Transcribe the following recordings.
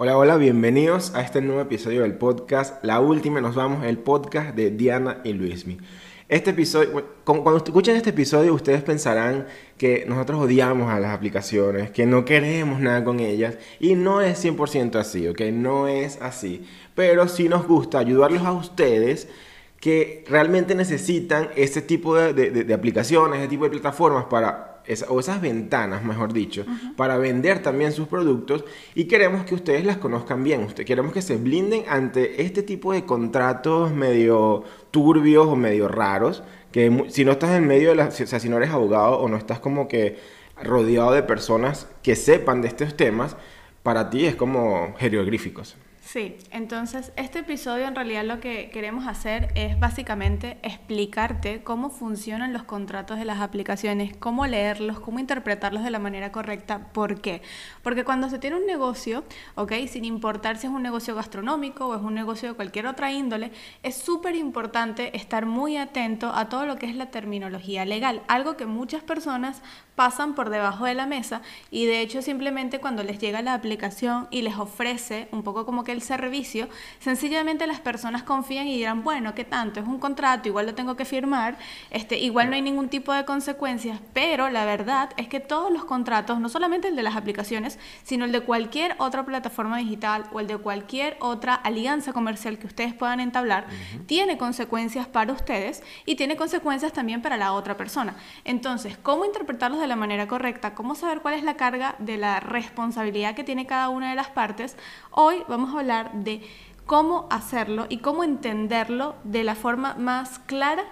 Hola, hola, bienvenidos a este nuevo episodio del podcast. La última, nos vamos, el podcast de Diana y Luismi. Este episodio, cuando escuchen este episodio, ustedes pensarán que nosotros odiamos a las aplicaciones, que no queremos nada con ellas, y no es 100% así, ¿ok? No es así. Pero sí nos gusta ayudarlos a ustedes que realmente necesitan ese tipo de, de aplicaciones, ese tipo de plataformas para o esas ventanas, mejor dicho, para vender también sus productos y queremos que ustedes las conozcan bien. Usted, queremos que se blinden ante este tipo de contratos medio turbios o medio raros, que si no estás en medio de la, o sea, si no eres abogado o no estás como que rodeado de personas que sepan de estos temas, para ti es como jeroglíficos. Sí, entonces este episodio en realidad lo que queremos hacer es básicamente explicarte cómo funcionan los contratos de las aplicaciones, cómo leerlos, cómo interpretarlos de la manera correcta. ¿Por qué? Porque cuando se tiene un negocio, ¿ok? Sin importar si es un negocio gastronómico o es un negocio de cualquier otra índole, es súper importante estar muy atento a todo lo que es la terminología legal, algo que muchas personas pasan por debajo de la mesa y de hecho simplemente cuando les llega la aplicación y les ofrece un poco como que el servicio, sencillamente las personas confían y dirán, bueno, ¿qué tanto? Es un contrato, igual lo tengo que firmar, este, igual no hay ningún tipo de consecuencias, pero la verdad es que todos los contratos, no solamente el de las aplicaciones, sino el de cualquier otra plataforma digital o el de cualquier otra alianza comercial que ustedes puedan entablar, tiene consecuencias para ustedes y tiene consecuencias también para la otra persona. Entonces, ¿cómo interpretarlos de la manera correcta, cómo saber cuál es la carga de la responsabilidad que tiene cada una de las partes, hoy vamos a hablar de cómo hacerlo y cómo entenderlo de la forma más clara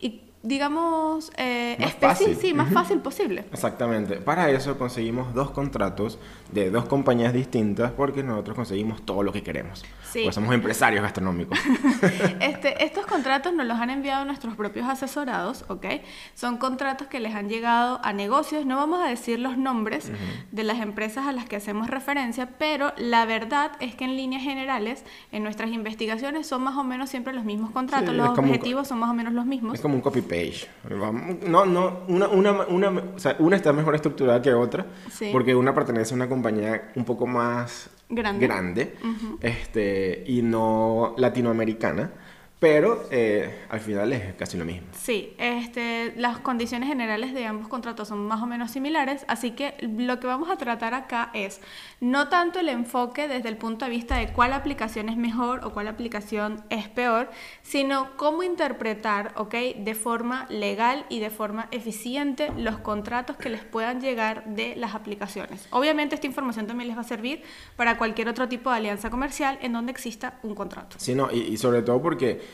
y digamos, eh, fácil. sí, más fácil posible. Exactamente. Para eso conseguimos dos contratos de dos compañías distintas porque nosotros conseguimos todo lo que queremos. Sí. Pues somos empresarios gastronómicos. este, estos contratos nos los han enviado nuestros propios asesorados, ¿ok? Son contratos que les han llegado a negocios. No vamos a decir los nombres de las empresas a las que hacemos referencia, pero la verdad es que en líneas generales, en nuestras investigaciones son más o menos siempre los mismos contratos. los objetivos son más o menos los mismos. Es como un copy-page. No, no, una, una, una, o sea, una está mejor estructurada que otra, porque una pertenece a una compañía un poco más grande, este, y no latinoamericana. Pero eh, al final es casi lo mismo. Sí, este, las condiciones generales de ambos contratos son más o menos similares, así que lo que vamos a tratar acá es no tanto el enfoque desde el punto de vista de cuál aplicación es mejor o cuál aplicación es peor, sino cómo interpretar, ¿ok? De forma legal y de forma eficiente los contratos que les puedan llegar de las aplicaciones. Obviamente esta información también les va a servir para cualquier otro tipo de alianza comercial en donde exista un contrato. Sí, no, y sobre todo porque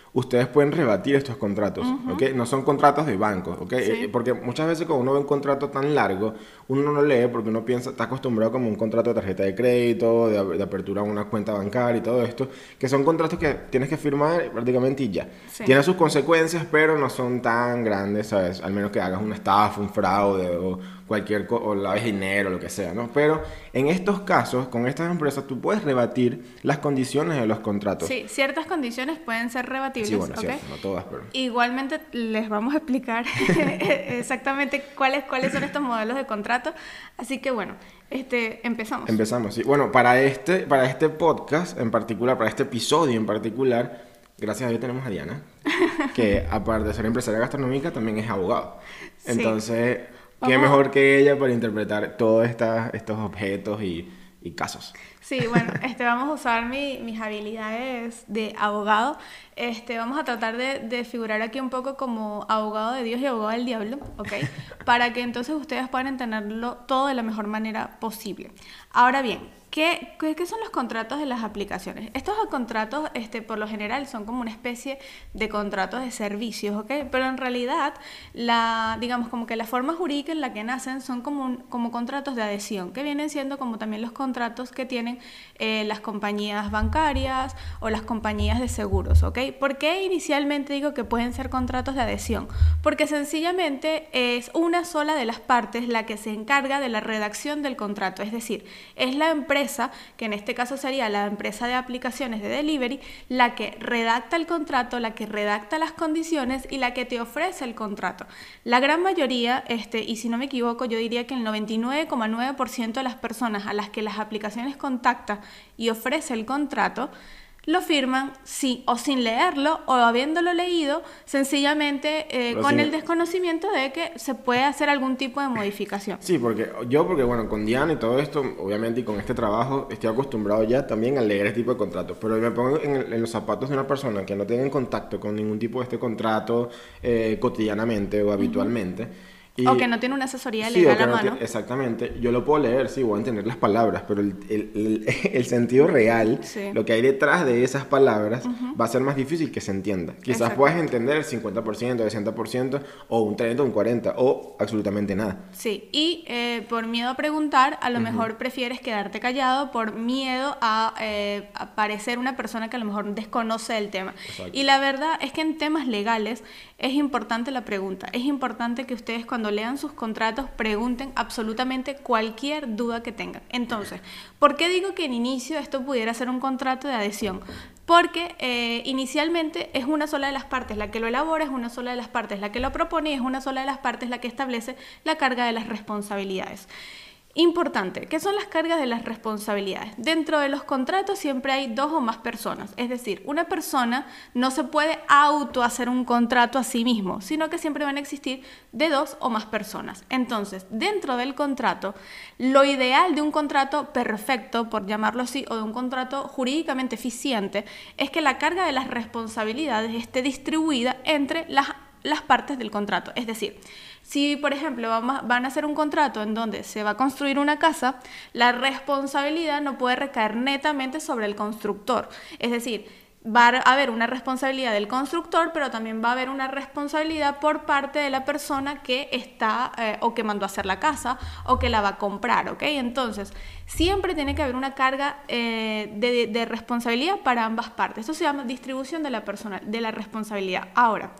ustedes pueden rebatir estos contratos, No son contratos de banco, ¿ok? Eh, porque muchas veces cuando uno ve un contrato tan largo, uno no lo lee porque uno piensa, está acostumbrado como un contrato de tarjeta de crédito, de, apertura a una cuenta bancaria y todo esto, que son contratos que tienes que firmar prácticamente y ya. Tiene sus consecuencias, pero no son tan grandes, ¿sabes? Al menos que hagas una estafa, un fraude o cualquier o laves dinero, lo que sea, ¿no? Pero en estos casos, con estas empresas, tú puedes rebatir las condiciones de los contratos. Sí, ciertas condiciones pueden ser Sí, bueno, no todas, pero... Igualmente les vamos a explicar exactamente cuáles, cuáles son estos modelos de contrato. Así que bueno, este, empezamos. Empezamos, sí. Bueno, para este, para este podcast en particular, para este episodio en particular, gracias a Dios tenemos a Diana, que aparte de ser empresaria gastronómica, también es abogado. Entonces ¿Qué mejor que ella para interpretar todos estos objetos y, casos? Sí, bueno, este, vamos a usar mis habilidades de abogado. Este, vamos a tratar de, de, figurar aquí un poco como abogado de Dios y abogado del diablo, ¿ok? Para que entonces ustedes puedan entenderlo todo de la mejor manera posible. Ahora bien, ¿Qué, ¿Qué, son los contratos de las aplicaciones? Estos contratos, este, por lo general, son como una especie de contratos de servicios, ¿ok? Pero en realidad, la, digamos, como que la forma jurídica en la que nacen son como, como contratos de adhesión, que vienen siendo como también los contratos que tienen eh, las compañías bancarias o las compañías de seguros, ¿ok? ¿Por qué inicialmente digo que pueden ser contratos de adhesión? Porque sencillamente es una sola de las partes la que se encarga de la redacción del contrato, es decir, es la empresa que en este caso sería la empresa de aplicaciones de delivery, la que redacta el contrato, la que redacta las condiciones y la que te ofrece el contrato. La gran mayoría, este, y si no me equivoco, yo diría que el 99,9% de las personas a las que las aplicaciones contacta y ofrece el contrato, lo firman sí o sin leerlo o habiéndolo leído sencillamente eh, con el desconocimiento de que se puede hacer algún tipo de modificación. Sí, porque yo porque bueno, con Diana y todo esto, obviamente y con este trabajo estoy acostumbrado ya también a leer este tipo de contratos, pero me pongo en, los zapatos de una persona que no tenga contacto con ningún tipo de este contrato eh, cotidianamente o habitualmente o que no tiene una asesoría legal a mano. exactamente. Yo lo puedo leer, sí, voy a entender las palabras, pero el, el, el, sentido real, lo que hay detrás de esas palabras, va a ser más difícil que se entienda. Quizás puedas entender el 50%, el 60%, o un 30, un 40, o absolutamente nada. Sí, y eh, por miedo a preguntar, a lo mejor prefieres quedarte callado por miedo a, eh, parecer una persona que a lo mejor desconoce el tema. Y la verdad es que en temas legales es importante la pregunta. Es importante que ustedes cuando lean sus contratos pregunten absolutamente cualquier duda que tengan. Entonces, ¿por qué digo que en inicio esto pudiera ser un contrato de adhesión? Porque eh, inicialmente es una sola de las partes la que lo elabora, es una sola de las partes la que lo propone y es una sola de las partes la que establece la carga de las responsabilidades. Importante, ¿qué son las cargas de las responsabilidades? Dentro de los contratos siempre hay dos o más personas, es decir, una persona no se puede auto hacer un contrato a sí mismo, sino que siempre van a existir de dos o más personas. Entonces, dentro del contrato, lo ideal de un contrato perfecto, por llamarlo así, o de un contrato jurídicamente eficiente, es que la carga de las responsabilidades esté distribuida entre las, las partes del contrato. Es decir, si, por ejemplo, van a hacer un contrato en donde se va a construir una casa, la responsabilidad no puede recaer netamente sobre el constructor. Es decir, va a haber una responsabilidad del constructor, pero también va a haber una responsabilidad por parte de la persona que está eh, o que mandó a hacer la casa o que la va a comprar, ¿ok? Entonces, siempre tiene que haber una carga eh, de, de, responsabilidad para ambas partes. Eso se llama distribución de la, de la responsabilidad. Ahora,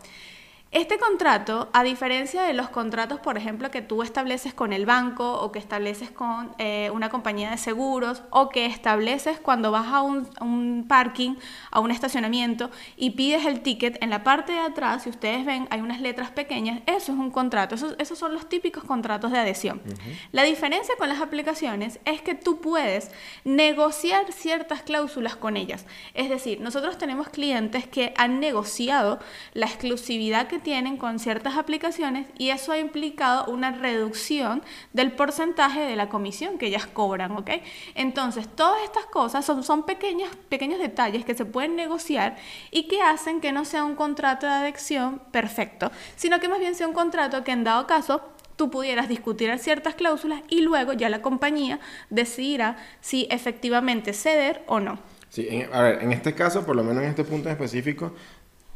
este contrato, a diferencia de los contratos, por ejemplo, que tú estableces con el banco o que estableces con eh, una compañía de seguros o que estableces cuando vas a un, parking, a un estacionamiento y pides el ticket, en la parte de atrás, si ustedes ven, hay unas letras pequeñas, eso es un contrato, esos, son los típicos contratos de adhesión. La diferencia con las aplicaciones es que tú puedes negociar ciertas cláusulas con ellas. Es decir, nosotros tenemos clientes que han negociado la exclusividad que tienen con ciertas aplicaciones y eso ha implicado una reducción del porcentaje de la comisión que ellas cobran, ¿ok? Entonces, todas estas cosas son, son pequeños, pequeños detalles que se pueden negociar y que hacen que no sea un contrato de adhesión perfecto, sino que más bien sea un contrato que en dado caso tú pudieras discutir ciertas cláusulas y luego ya la compañía decidirá si efectivamente ceder o no. Sí, a ver, en este caso, por lo menos en este punto en específico,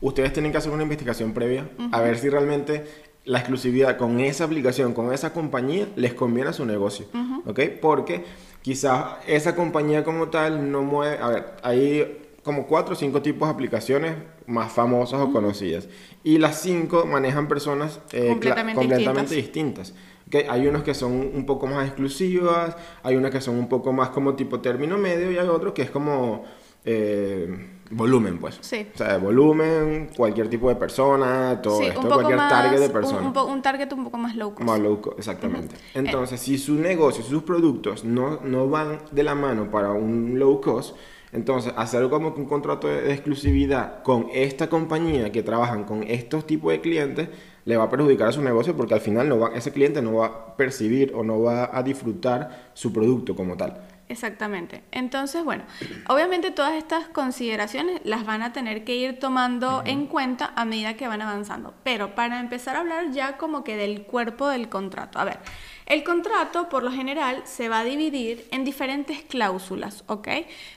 ustedes tienen que hacer una investigación previa a ver si realmente la exclusividad con esa aplicación, con esa compañía, les conviene a su negocio. ¿Ok? Porque quizás esa compañía como tal no mueve... A ver, hay como cuatro o cinco tipos de aplicaciones más famosas o conocidas. Y las cinco manejan personas eh, completamente, distintas. Hay unos que son un poco más exclusivas, hay unas que son un poco más como tipo término medio y hay otros que es como... Eh, volumen, pues. Sí. O sea, volumen, cualquier tipo de persona, todo esto, cualquier target de persona. Un, target un poco más low cost. Más low cost, exactamente. Entonces, si su negocio, sus productos no, no van de la mano para un low cost, entonces, hacer como un contrato de exclusividad con esta compañía que trabajan con estos tipos de clientes le va a perjudicar a su negocio porque al final no va, ese cliente no va a percibir o no va a disfrutar su producto como tal. Exactamente. Entonces, bueno, obviamente todas estas consideraciones las van a tener que ir tomando en cuenta a medida que van avanzando. Pero para empezar a hablar ya como que del cuerpo del contrato. A ver, el contrato, por lo general, se va a dividir en diferentes cláusulas, ¿ok?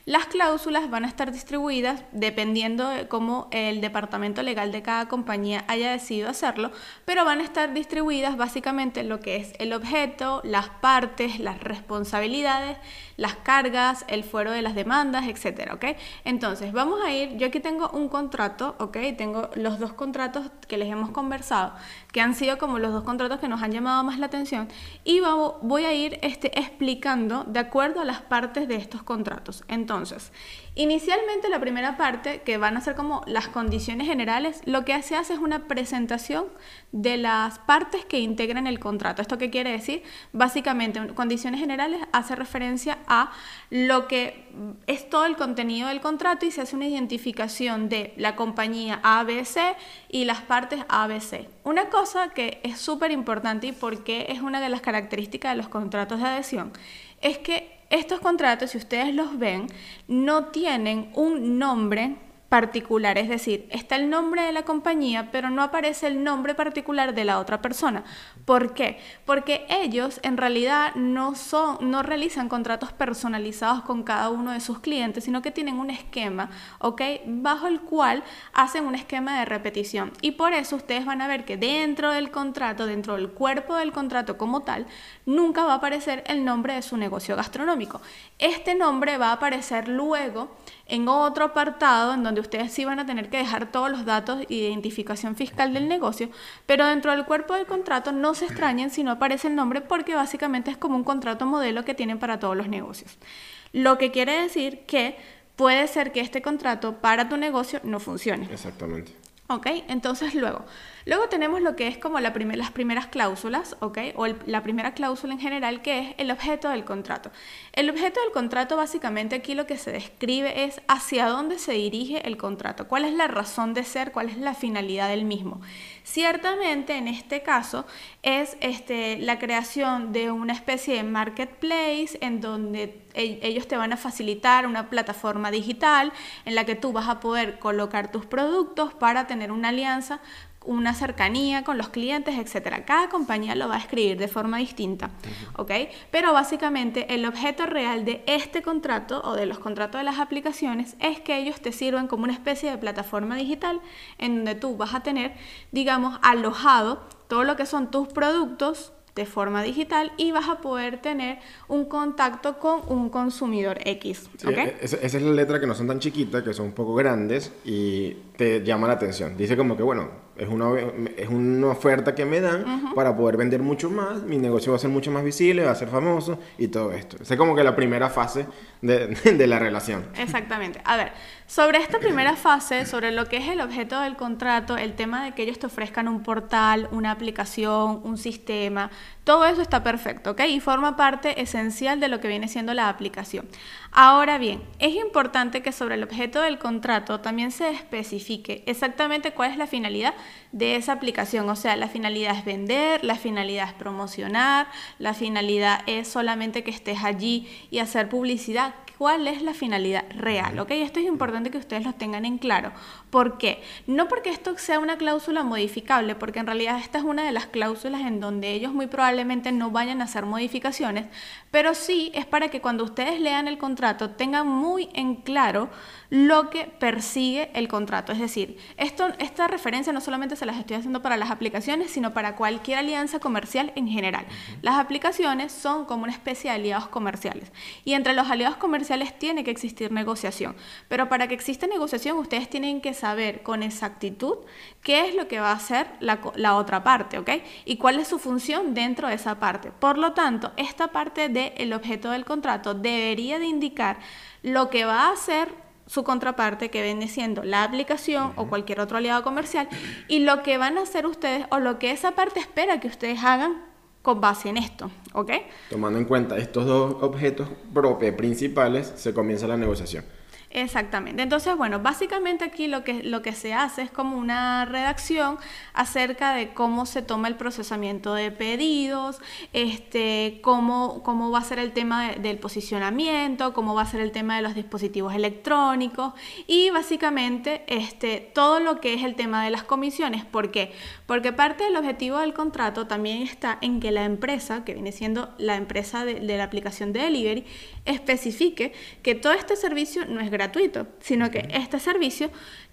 Las cláusulas van a estar distribuidas dependiendo de cómo el departamento legal de cada compañía haya decidido hacerlo, pero van a estar distribuidas básicamente en lo que es el objeto, las partes, las responsabilidades, las cargas, el fuero de las demandas, etcétera, ¿ok? Entonces, vamos a ir, yo aquí tengo un contrato, ¿ok? Tengo los dos contratos que les hemos conversado, que han sido como los dos contratos que nos han llamado más la atención, y voy a ir este, explicando de acuerdo a las partes de estos contratos. Entonces, Inicialmente la primera parte, que van a ser como las condiciones generales, lo que se hace es una presentación de las partes que integran el contrato. ¿Esto qué quiere decir? Básicamente, condiciones generales hace referencia a lo que es todo el contenido del contrato y se hace una identificación de la compañía ABC y las partes ABC. Una cosa que es súper importante y porque es una de las características de los contratos de adhesión es que estos contratos, si ustedes los ven, no tienen un nombre particular, es decir, está el nombre de la compañía, pero no aparece el nombre particular de la otra persona. ¿Por qué? Porque ellos en realidad no son no realizan contratos personalizados con cada uno de sus clientes, sino que tienen un esquema, ¿ok? Bajo el cual hacen un esquema de repetición. Y por eso ustedes van a ver que dentro del contrato, dentro del cuerpo del contrato como tal, nunca va a aparecer el nombre de su negocio gastronómico. Este nombre va a aparecer luego en otro apartado en donde ustedes sí van a tener que dejar todos los datos de identificación fiscal del negocio, pero dentro del cuerpo del contrato no se extrañen si no aparece el nombre porque básicamente es como un contrato modelo que tienen para todos los negocios. Lo que quiere decir que puede ser que este contrato para tu negocio no funcione. Exactamente. ¿Ok? Entonces luego, luego tenemos lo que es como la las primeras cláusulas, ¿ok? O la primera cláusula en general que es el objeto del contrato. El objeto del contrato básicamente aquí lo que se describe es hacia dónde se dirige el contrato, cuál es la razón de ser, cuál es la finalidad del mismo. Ciertamente en este caso es este, la creación de una especie de marketplace en donde e-, ellos te van a facilitar una plataforma digital en la que tú vas a poder colocar tus productos para tener una alianza una cercanía con los clientes, etcétera. Cada compañía lo va a escribir de forma distinta, ¿ok? Pero básicamente el objeto real de este contrato o de los contratos de las aplicaciones es que ellos te sirvan como una especie de plataforma digital en donde tú vas a tener, digamos, alojado todo lo que son tus productos, de forma digital y vas a poder tener un contacto con un consumidor X. E-, esa, es la letra que no son tan chiquitas, que son un poco grandes y te llama la atención. Dice como que, bueno, es una, es una oferta que me dan para poder vender mucho más, mi negocio va a ser mucho más visible, va a ser famoso y todo esto. Esa es como que la primera fase de, de la relación. Exactamente. A ver, sobre esta primera fase, sobre lo que es el objeto del contrato, el tema de que ellos te ofrezcan un portal, una aplicación, un sistema, todo eso está perfecto, ¿ok? Y forma parte esencial de lo que viene siendo la aplicación. Ahora bien, es importante que sobre el objeto del contrato también se especifique exactamente cuál es la finalidad de esa aplicación. O sea, la finalidad es vender, la finalidad es promocionar, la finalidad es solamente que estés allí y hacer publicidad cuál es la finalidad real, ¿ok? Esto es importante que ustedes lo tengan en claro. ¿Por qué? No porque esto sea una cláusula modificable, porque en realidad esta es una de las cláusulas en donde ellos muy probablemente no vayan a hacer modificaciones, pero sí es para que cuando ustedes lean el contrato tengan muy en claro lo que persigue el contrato. Es decir, esto, esta referencia no solamente se las estoy haciendo para las aplicaciones, sino para cualquier alianza comercial en general. Las aplicaciones son como una especie de aliados comerciales y entre los aliados comerciales tiene que existir negociación. Pero para que exista negociación, ustedes tienen que saber con exactitud qué es lo que va a hacer la, otra parte, ¿ok? Y cuál es su función dentro de esa parte. Por lo tanto, esta parte del objeto del contrato debería de indicar lo que va a hacer su contraparte que viene siendo la aplicación o cualquier otro aliado comercial y lo que van a hacer ustedes o lo que esa parte espera que ustedes hagan con base en esto, ¿ok? Tomando en cuenta estos dos objetos propios principales, se comienza la negociación. Exactamente. Entonces, bueno, básicamente aquí lo que, lo que se hace es como una redacción acerca de cómo se toma el procesamiento de pedidos, este, cómo, cómo va a ser el tema del posicionamiento, cómo va a ser el tema de los dispositivos electrónicos y básicamente este, todo lo que es el tema de las comisiones. ¿Por qué? Porque parte del objetivo del contrato también está en que la empresa, que viene siendo la empresa de, de la aplicación de delivery, especifique que todo este servicio no es gratuito, sino que este servicio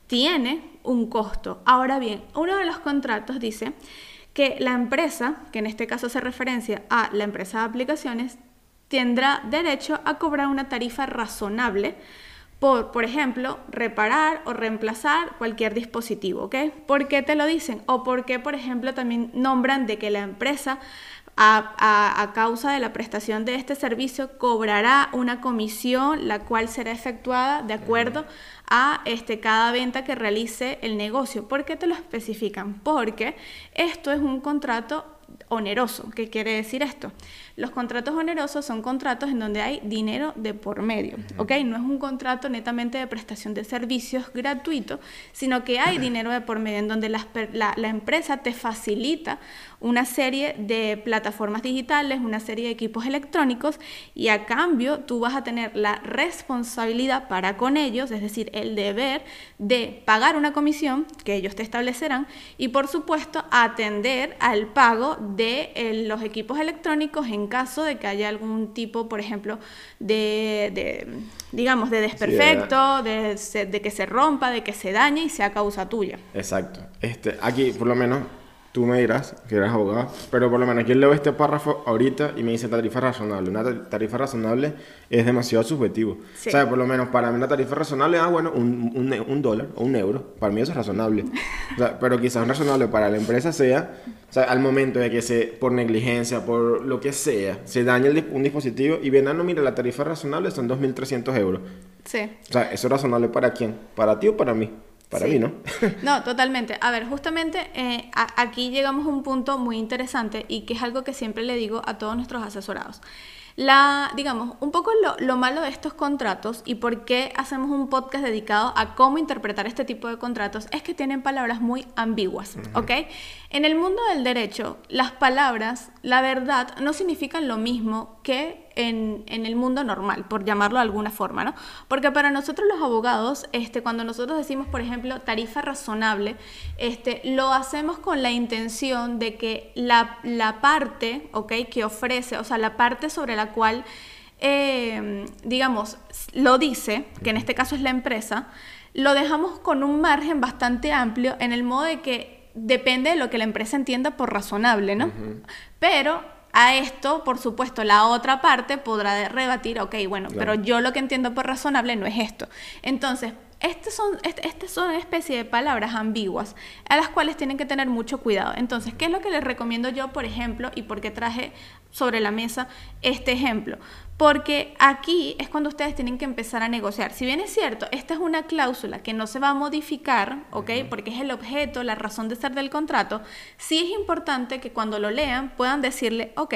tiene un costo. Ahora bien, uno de los contratos dice que la empresa, que en este caso se referencia a la empresa de aplicaciones, tendrá derecho a cobrar una tarifa razonable por, por ejemplo, reparar o reemplazar cualquier dispositivo, ¿ok? ¿Por qué te lo dicen? O por qué, por ejemplo, también nombran de que la empresa a, causa de la prestación de este servicio cobrará una comisión la cual será efectuada de acuerdo a este, cada venta que realice el negocio. ¿Por qué te lo especifican? Porque esto es un contrato oneroso. ¿Qué quiere decir esto? Los contratos onerosos son contratos en donde hay dinero de por medio, ¿ok? No es un contrato netamente de prestación de servicios gratuito, sino que hay dinero de por medio en donde la, la empresa te facilita una serie de plataformas digitales, una serie de equipos electrónicos y a cambio tú vas a tener la responsabilidad para con ellos, es decir, el deber de pagar una comisión que ellos te establecerán y por supuesto atender al pago de eh, los equipos electrónicos en caso de que haya algún tipo, por ejemplo, de, digamos, de desperfecto, de, de, que se rompa, de que se dañe y sea causa tuya. Exacto. Este, aquí, por lo menos, tú me dirás que eres abogado, pero por lo menos aquí leo este párrafo ahorita y me dice tarifa razonable. Una tarifa razonable es demasiado subjetivo. O sea, por lo menos para mí una tarifa razonable, ah, bueno, un, un, dólar o un euro, para mí eso es razonable. O sea, pero quizás un razonable para la empresa sea, o sea, al momento de que se, por negligencia, por lo que sea, se daña un dispositivo y bien, ah, no, mira, la tarifa razonable son 2.300 euros. Sí. O sea, ¿eso es razonable para quién? ¿Para ti o para mí? Para mí, ¿no? no, totalmente. A ver, justamente eh, aquí llegamos a un punto muy interesante y que es algo que siempre le digo a todos nuestros asesorados. La, digamos, un poco lo, lo, malo de estos contratos y por qué hacemos un podcast dedicado a cómo interpretar este tipo de contratos es que tienen palabras muy ambiguas, ¿ok? En el mundo del derecho, las palabras, la verdad, no significan lo mismo que en, en, el mundo normal, por llamarlo de alguna forma, ¿no? Porque para nosotros los abogados, este, cuando nosotros decimos, por ejemplo, tarifa razonable, este, lo hacemos con la intención de que la, la parte, ¿ok? Que ofrece, o sea, la parte sobre la cual, eh, digamos, lo dice, que en este caso es la empresa, lo dejamos con un margen bastante amplio en el modo de que depende de lo que la empresa entienda por razonable, ¿no? Pero a esto, por supuesto, la otra parte podrá rebatir, ok, bueno, pero yo lo que entiendo por razonable no es esto. Entonces, estas son, una especie de palabras ambiguas a las cuales tienen que tener mucho cuidado. Entonces, ¿qué es lo que les recomiendo yo, por ejemplo, y por qué traje sobre la mesa este ejemplo? Porque aquí es cuando ustedes tienen que empezar a negociar. Si bien es cierto, esta es una cláusula que no se va a modificar, ¿ok? Porque es el objeto, la razón de ser del contrato, sí es importante que cuando lo lean puedan decirle, ok,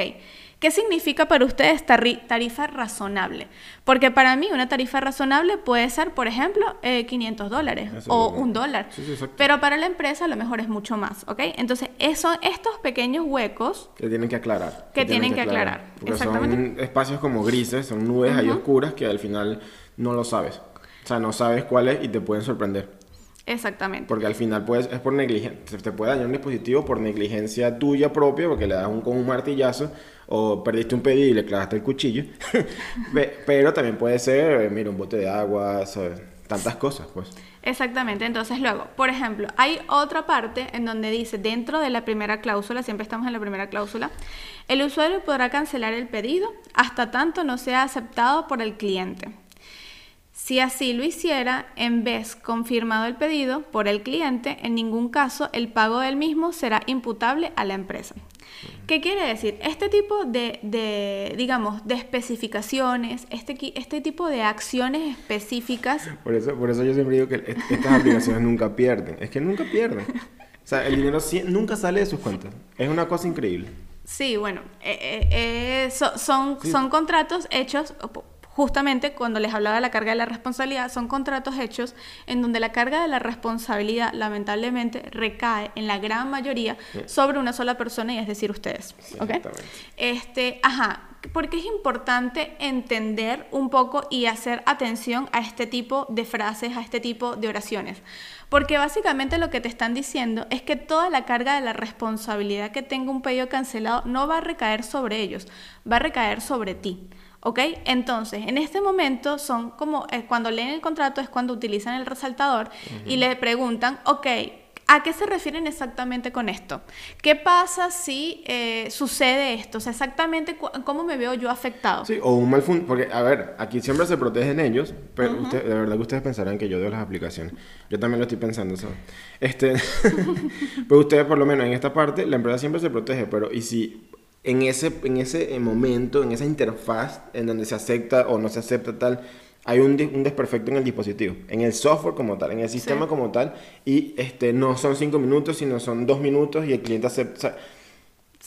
¿Qué significa para ustedes tarifa razonable? Porque para mí una tarifa razonable puede ser, por ejemplo, 500 eh, dólares o un dólar. pero para la empresa a lo mejor es mucho más, ¿ok? Entonces, son estos pequeños huecos... Que tienen que aclarar. Que, tienen, que aclarar. Exactamente. son espacios como grises, son nubes ahí oscuras que al final no lo sabes. O sea, no sabes cuáles y te pueden sorprender. Exactamente. Porque al final puedes, es por negligencia, te puede dañar un dispositivo por negligencia tuya propia, porque le das un, con un martillazo o perdiste un pedido y le clavaste el cuchillo. Pero también puede ser, eh, mira, un bote de agua, tantas cosas, pues. Exactamente, entonces luego, por ejemplo, hay otra parte en donde dice, dentro de la primera cláusula, siempre estamos en la primera cláusula, el usuario podrá cancelar el pedido hasta tanto no sea aceptado por el cliente. Si así lo hiciera, en vez confirmado el pedido por el cliente, en ningún caso el pago del mismo será imputable a la empresa. ¿Qué quiere decir? Este tipo de, digamos, de especificaciones, este, este tipo de acciones específicas... Por eso, por eso yo siempre digo que estas aplicaciones nunca pierden. Es que nunca pierden. O sea, el dinero nunca sale de sus cuentas. Es una cosa increíble. Sí, bueno, eh, eh, eh, son, son contratos hechos justamente cuando les hablaba de la carga de la responsabilidad, son contratos hechos en donde la carga de la responsabilidad lamentablemente recae en la gran mayoría sobre una sola persona y es decir ustedes. Este, ajá, porque es importante entender un poco y hacer atención a este tipo de frases, a este tipo de oraciones. Porque básicamente lo que te están diciendo es que toda la carga de la responsabilidad que tenga un pedido cancelado no va a recaer sobre ellos, va a recaer sobre ti. ¿Ok? Entonces, en este momento son como, eh, cuando leen el contrato es cuando utilizan el resaltador y le preguntan, ok, ¿A qué se refieren exactamente con esto? ¿Qué pasa si eh, sucede esto? O sea, exactamente cómo me veo yo afectado. Sí, o un mal Porque, a ver, aquí siempre se protegen ellos, pero usted, de verdad que ustedes pensarán que yo doy las aplicaciones. Yo también lo estoy pensando, ¿sabes? Este, pero ustedes, por lo menos en esta parte, la empresa siempre se protege, pero ¿y si en ese, en ese momento, en esa interfaz en donde se acepta o no se acepta tal hay un, desperfecto en el dispositivo, en el software como tal, en el sistema como tal, y este, no son cinco minutos, sino son dos minutos y el cliente acepta.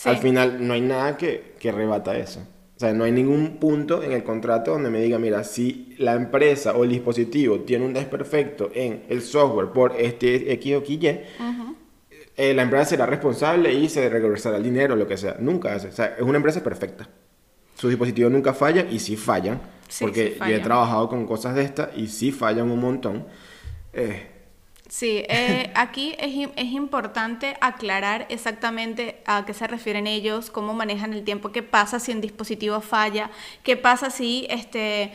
Al final no hay nada que, que rebata eso. O sea, no hay ningún punto en el contrato donde me diga, mira, si la empresa o el dispositivo tiene un desperfecto en el software por este X o Y, eh, la empresa será responsable y se regresará el dinero, lo que sea. Nunca hace. O sea, es una empresa perfecta. Sus dispositivos nunca fallan y si fallan, porque yo he trabajado con cosas de estas y sí fallan un montón. Eh. Sí, eh, aquí es, es, importante aclarar exactamente a qué se refieren ellos, cómo manejan el tiempo, qué pasa si un dispositivo falla, qué pasa si este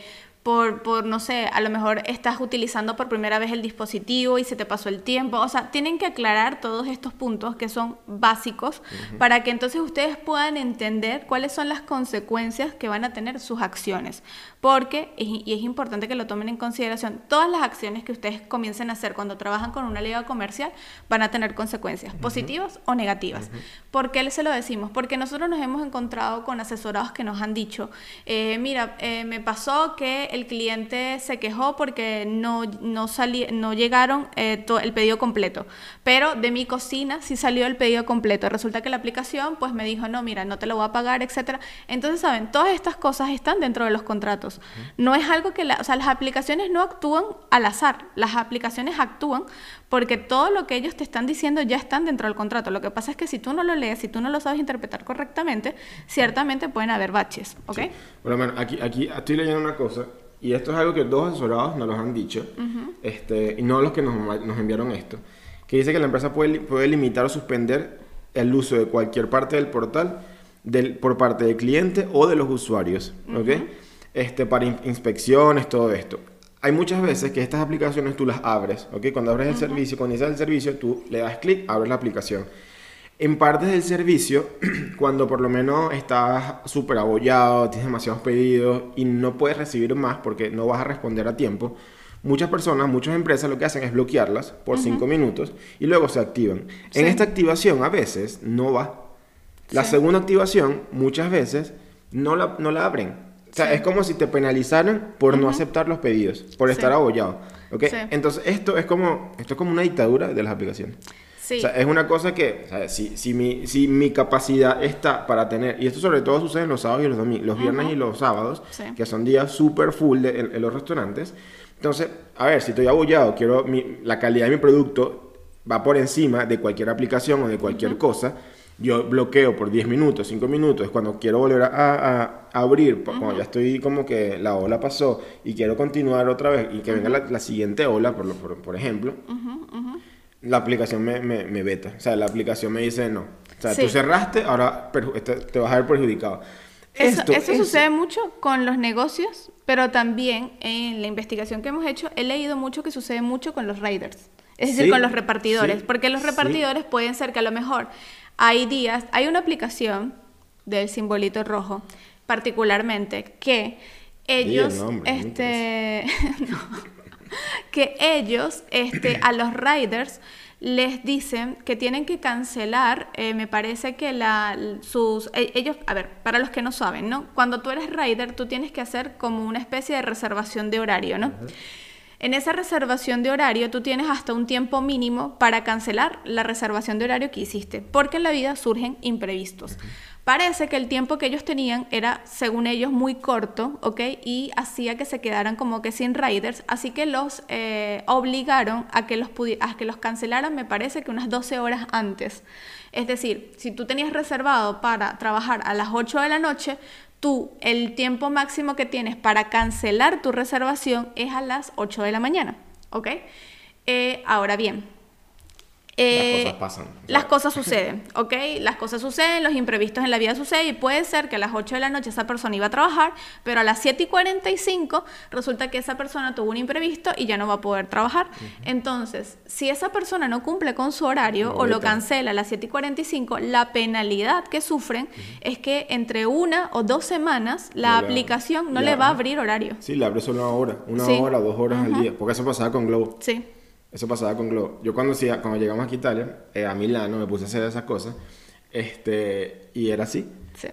por, por, no sé, a lo mejor estás utilizando por primera vez el dispositivo y se te pasó el tiempo. O sea, tienen que aclarar todos estos puntos que son básicos para que entonces ustedes puedan entender cuáles son las consecuencias que van a tener sus acciones. Porque, y es importante que lo tomen en consideración, todas las acciones que ustedes comiencen a hacer cuando trabajan con una liga comercial van a tener consecuencias, positivas o negativas. ¿Por qué se lo decimos? Porque nosotros nos hemos encontrado con asesorados que nos han dicho, eh, mira, eh, me pasó que el cliente se quejó porque no, no, no llegaron eh, el pedido completo, pero de mi cocina sí salió el pedido completo. Resulta que la aplicación pues me dijo, no, mira, no te lo voy a pagar, etc. Entonces, ¿saben? Todas estas cosas están dentro de los contratos. No es algo que, o sea, las aplicaciones no actúan al azar, las aplicaciones actúan porque todo lo que ellos te están diciendo ya están dentro del contrato. Lo que pasa es que si tú no lo lees, si tú no lo sabes interpretar correctamente, ciertamente pueden haber baches, ¿ok? Bueno, aquí, aquí estoy leyendo una cosa, y esto es algo que dos asesorados nos lo han dicho, este, y no los que nos, nos, enviaron esto, que dice que la empresa puede, puede limitar o suspender el uso de cualquier parte del portal del, por parte del cliente o de los usuarios, ¿ok? Este, para inspecciones, todo esto hay muchas veces que estas aplicaciones tú las abres, ¿ok? Cuando abres el servicio, cuando inicias el servicio, tú le das clic, abres la aplicación. En partes del servicio, cuando por lo menos estás súper abollado, tienes demasiados pedidos y no puedes recibir más porque no vas a responder a tiempo, muchas personas, muchas empresas lo que hacen es bloquearlas por 5 minutos y luego se activan. En esta activación a veces no va. La segunda activación muchas veces no la, no la abren. Sea, es como si te penalizaran por no aceptar los pedidos, por estar abollado. ¿Ok? Entonces, esto es, como, esto es como una dictadura de las aplicaciones. Sí. O sea, es una cosa que, o sea, si, si, mi, si mi capacidad está para tener, y esto sobre todo sucede en los sábados y los domingos, los viernes y los sábados, que son días súper full de, en, los restaurantes. Entonces, a ver, si estoy abollado, quiero la calidad de mi producto va por encima de cualquier aplicación o de cualquier cosa yo bloqueo por 10 minutos, 5 minutos, cuando quiero volver a, abrir, cuando ya estoy como que la ola pasó y quiero continuar otra vez y que venga la, siguiente ola, por, por, ejemplo, la aplicación me, me, beta. O sea, la aplicación me dice no. O sea, tú cerraste, ahora te, vas a ver perjudicado. Eso, eso sucede mucho con los negocios, pero también en la investigación que hemos hecho he leído mucho que sucede mucho con los riders. Es decir, con los repartidores, porque los repartidores pueden ser que a lo mejor hay días, hay una aplicación del simbolito rojo, particularmente, que ellos, este, que ellos, este, a los riders les dicen que tienen que cancelar, eh, me parece que la, sus, e, ellos, a ver, para los que no saben, ¿no? Cuando tú eres rider, tú tienes que hacer como una especie de reservación de horario, ¿no? En esa reservación de horario tú tienes hasta un tiempo mínimo para cancelar la reservación de horario que hiciste, porque en la vida surgen imprevistos. Parece que el tiempo que ellos tenían era, según ellos, muy corto, ¿ok? Y hacía que se quedaran como que sin riders, así que los eh, obligaron a que los, a que los cancelaran, me parece que unas 12 horas antes. Es decir, si tú tenías reservado para trabajar a las 8 de la noche, tú el tiempo máximo que tienes para cancelar tu reservación es a las 8 de la mañana, ¿ok? Eh, ahora bien, Eh, las cosas pasan. Las cosas suceden, ¿ok? Las cosas suceden, los imprevistos en la vida suceden y puede ser que a las 8 de la noche esa persona iba a trabajar, pero a las 7 y 45 resulta que esa persona tuvo un imprevisto y ya no va a poder trabajar. Entonces, si esa persona no cumple con su horario o lo cancela a las 7 y 45, la penalidad que sufren es que entre una o dos semanas la aplicación no le va a abrir horario. Sí, le abre solo una hora, una Sí. hora, dos horas al día. Porque eso pasaba con Globo. Sí. Eso pasaba con Globo. Yo cuando, hacía- cuando llegamos aquí a Italia, eh, a Milano, me puse a hacer esas cosas. Este, y era así. sí.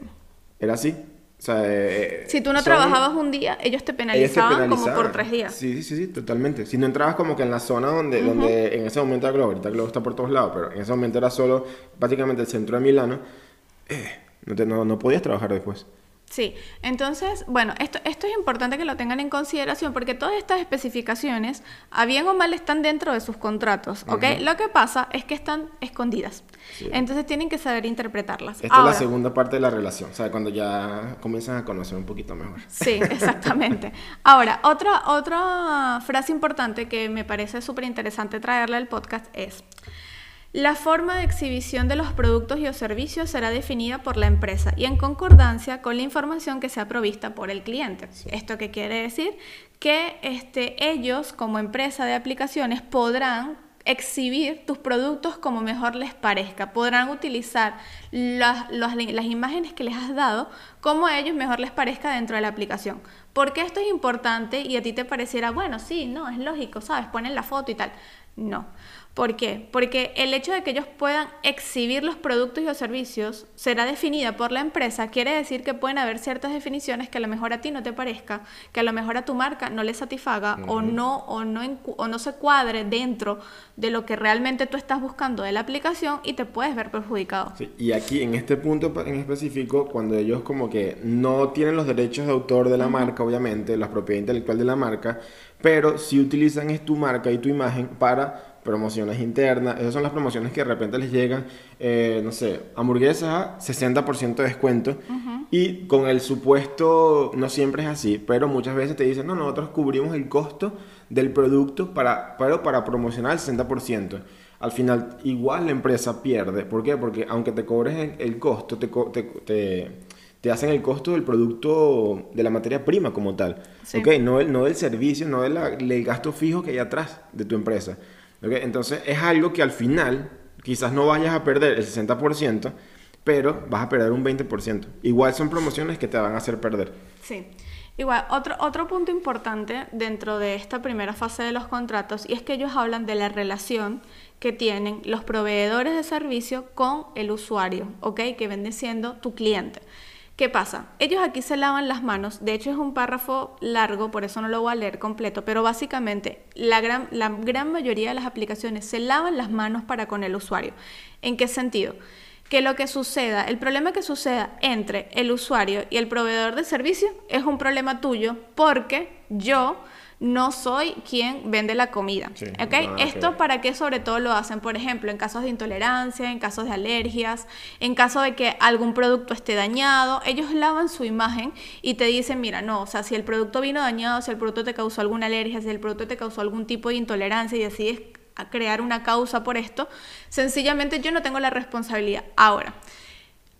Era así. O sea, eh, Si tú no son- trabajabas un día, ellos te ellos te penalizaban, como penalizaban. por tres días. Sí, sí, sí, totalmente. Si no entrabas como que en la zona donde, donde en ese momento era Globo, ahorita Globo está por todos lados, pero en ese momento era solo prácticamente el centro de Milano, eh, no, te- no, no podías trabajar después. Sí, entonces, bueno, esto, esto es importante que lo tengan en consideración porque todas estas especificaciones, a bien o mal, están dentro de sus contratos, ¿ok? Lo que pasa es que están escondidas. Sí. Entonces tienen que saber interpretarlas. Esta Ahora, es la segunda parte de la relación, o sea, cuando ya comienzan a conocer un poquito mejor. Sí, exactamente. Ahora, otra, otra frase importante que me parece súper interesante traerle al podcast es, la forma de exhibición de los productos y o servicios será definida por la empresa y en concordancia con la información que sea provista por el cliente. ¿Esto qué quiere decir? Que este, ellos, como empresa de aplicaciones, podrán exhibir tus productos como mejor les parezca. Podrán utilizar las, las- las imágenes que les has dado como a ellos mejor les parezca dentro de la aplicación. ¿Por qué esto es importante y a ti te pareciera, bueno, sí, no, es lógico, ¿sabes? Ponen la foto y tal. No. ¿Por qué? Porque el hecho de que ellos puedan exhibir los productos y los servicios será definida por la empresa, quiere decir que pueden haber ciertas definiciones que a lo mejor a ti no te parezca, que a lo mejor a tu marca no le satisfaga o no o no o no se cuadre dentro de lo que realmente tú estás buscando de la aplicación y te puedes ver perjudicado. Sí, y aquí en este punto en específico, cuando ellos como que no tienen los derechos de autor de la marca, obviamente, la propiedad intelectual de la marca, pero sí utilizan es tu marca y tu imagen para promociones internas. Esas son las promociones que de repente les llegan, eh, no sé, hamburguesas a 60% de descuento. Y con el supuesto, no siempre es así, pero muchas veces te dicen, no, nosotros cubrimos el costo del producto para, pero para promocionar el 60%. Al final, igual la empresa pierde. ¿Por qué? Porque aunque te cobres el, el costo, te, te, te- te hacen el costo del producto, de la materia prima como tal. Sí. ¿Ok? No, el, no del servicio, no del, del gasto fijo que hay atrás de tu empresa. Entonces, es algo que al final quizás no vayas a perder el 60%, pero vas a perder un 20%. Igual son promociones que te van a hacer perder. Sí. Igual, otro, otro punto importante dentro de esta primera fase de los contratos y es que ellos hablan de la relación que tienen los proveedores de servicio con el usuario, ¿ok? Que vende siendo tu cliente. ¿Qué pasa? Ellos aquí se lavan las manos, de hecho es un párrafo largo, por eso no lo voy a leer completo, pero básicamente la gran, la gran mayoría de las aplicaciones se lavan las manos para con el usuario. ¿En qué sentido? que lo que suceda, el problema que suceda entre el usuario y el proveedor de servicio es un problema tuyo porque yo no soy quien vende la comida. Sí, que Esto para qué sobre todo lo hacen, por ejemplo, en casos de intolerancia, en casos de alergias, en caso de que algún producto esté dañado, ellos lavan su imagen y te dicen, mira, no, o sea, si el producto vino dañado, si el producto te causó alguna alergia, si el producto te causó algún tipo de intolerancia y decides a crear una causa por esto, sencillamente yo no tengo la responsabilidad. Ahora,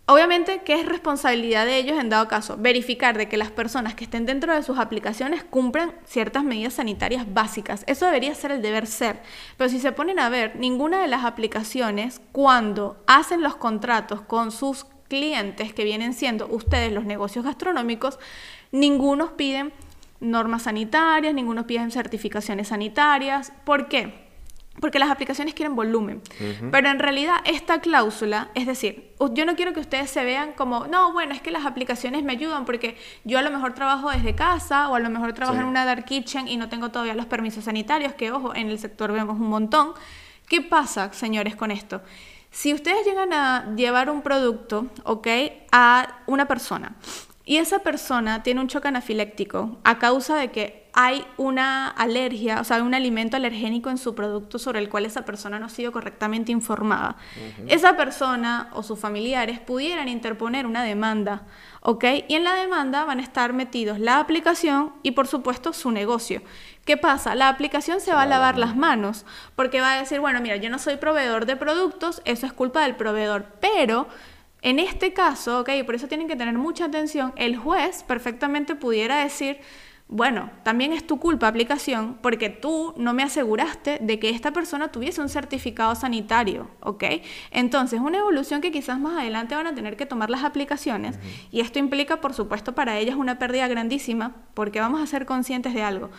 obviamente, ¿qué es responsabilidad de ellos en dado caso? Verificar de que las personas que estén dentro de sus aplicaciones cumplan ciertas medidas sanitarias básicas. Eso debería ser el deber ser. Pero si se ponen a ver, ninguna de las aplicaciones, cuando hacen los contratos con sus clientes que vienen siendo ustedes los negocios gastronómicos, ningunos piden normas sanitarias, ningunos piden certificaciones sanitarias. ¿Por qué? Porque las aplicaciones quieren volumen. Pero en realidad esta cláusula, es decir, yo no quiero que ustedes se vean como, no, bueno, es que las aplicaciones me ayudan porque yo a lo mejor trabajo desde casa o a lo mejor trabajo Sí. en una dark kitchen y no tengo todavía los permisos sanitarios, que ojo, en el sector vemos un montón. ¿Qué pasa, señores, con esto? Si ustedes llegan a llevar un producto, ¿ok? A una persona y esa persona tiene un choque anafiléctico a causa de que hay una alergia, o sea, un alimento alergénico en su producto sobre el cual esa persona no ha sido correctamente informada. Esa persona o sus familiares pudieran interponer una demanda, ¿ok? Y en la demanda van a estar metidos la aplicación y por supuesto su negocio. ¿Qué pasa? La aplicación se va a lavar las manos porque va a decir, bueno, mira, yo no soy proveedor de productos, eso es culpa del proveedor, pero en este caso, ok, por eso tienen que tener mucha atención, el juez perfectamente pudiera decir, bueno, también es tu culpa aplicación porque tú no me aseguraste de que esta persona tuviese un certificado sanitario, ¿ok? Entonces, una evolución que quizás más adelante van a tener que tomar las aplicaciones y esto implica, por supuesto, para ellas una pérdida grandísima porque vamos a ser conscientes de algo.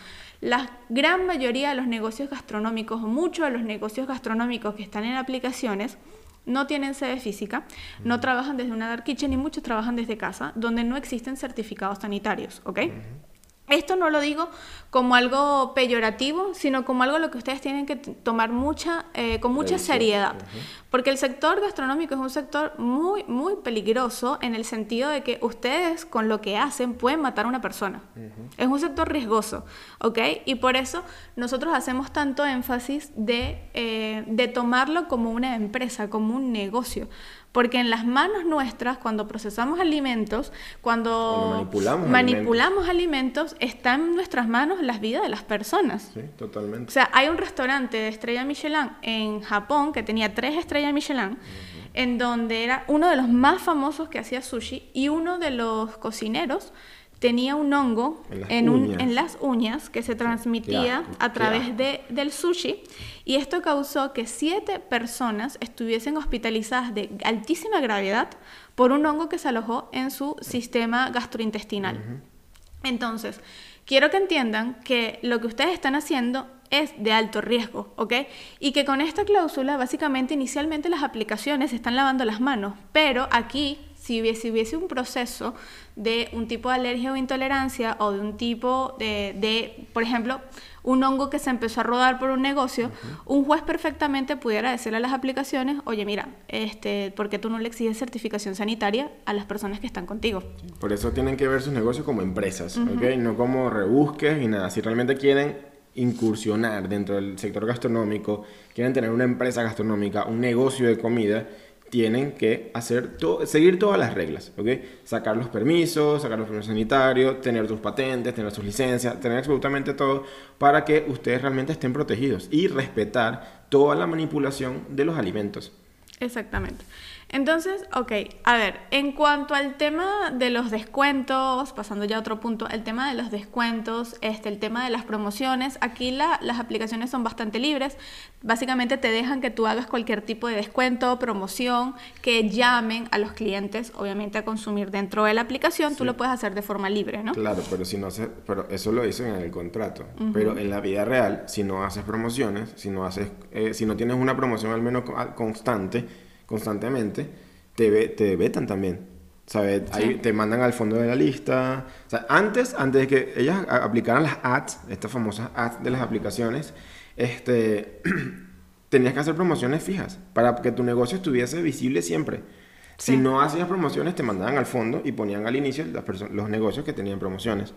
La gran mayoría de los negocios gastronómicos o muchos de los negocios gastronómicos que están en aplicaciones no tienen sede física, no trabajan desde una dark kitchen y muchos trabajan desde casa, donde no existen certificados sanitarios, ¿ok? Esto no lo digo como algo peyorativo, sino como algo lo que ustedes tienen que tomar mucha, eh, con mucha seriedad. Porque el sector gastronómico es un sector muy, muy peligroso en el sentido de que ustedes con lo que hacen pueden matar a una persona. Es un sector riesgoso, ¿ok? Y por eso nosotros hacemos tanto énfasis de, eh, de tomarlo como una empresa, como un negocio. Porque en las manos nuestras, cuando procesamos alimentos, cuando, manipulamos, alimentos. está en nuestras manos las vidas de las personas. Sí, totalmente. O sea, hay un restaurante de estrella Michelin en Japón que tenía tres estrellas Michelin, en donde era uno de los más famosos que hacía sushi y uno de los cocineros tenía un hongo en, las uñas. que se transmitía a través de, del sushi y esto causó que siete personas estuviesen hospitalizadas de altísima gravedad por un hongo que se alojó en su sistema gastrointestinal. Entonces, quiero que entiendan que lo que ustedes están haciendo es de alto riesgo, ¿ok? Y que con esta cláusula, básicamente, inicialmente las aplicaciones están lavando las manos, pero aquí si hubiese, un proceso de un tipo de alergia o intolerancia o de un tipo de, por ejemplo, un hongo que se empezó a rodar por un negocio, un juez perfectamente pudiera decirle a las aplicaciones, oye, mira, este, ¿por qué tú no le exiges certificación sanitaria a las personas que están contigo? Por eso tienen que ver sus negocios como empresas, ¿ok? No como rebusques y nada. Si realmente quieren incursionar dentro del sector gastronómico, quieren tener una empresa gastronómica, un negocio de comida, tienen que hacer seguir todas las reglas, ¿ok? Sacar los permisos, sacar los permisos sanitarios, tener sus patentes, tener sus licencias, tener absolutamente todo para que ustedes realmente estén protegidos y respetar toda la manipulación de los alimentos. Exactamente. Entonces, ok, a ver, en cuanto al tema de los descuentos, pasando ya a otro punto, el tema de los descuentos, este, el tema de las promociones, aquí las aplicaciones son bastante libres. Básicamente te dejan que tú hagas cualquier tipo de descuento, promoción, que llamen a los clientes, obviamente a consumir dentro de la aplicación, tú lo puedes hacer de forma libre, ¿no? Claro, pero si no se, pero eso lo dicen en el contrato. Pero en la vida real, si no haces promociones, si no haces, eh, si no tienes una promoción al menos constante, constantemente, te, te vetan también. ¿Sabes? Ahí te mandan al fondo de la lista. O sea, antes, antes de que ellas aplicaran las ads, estas famosas ads de las aplicaciones, este, tenías que hacer promociones fijas para que tu negocio estuviese visible siempre. Si no hacías promociones, te mandaban al fondo y ponían al inicio los negocios que tenían promociones.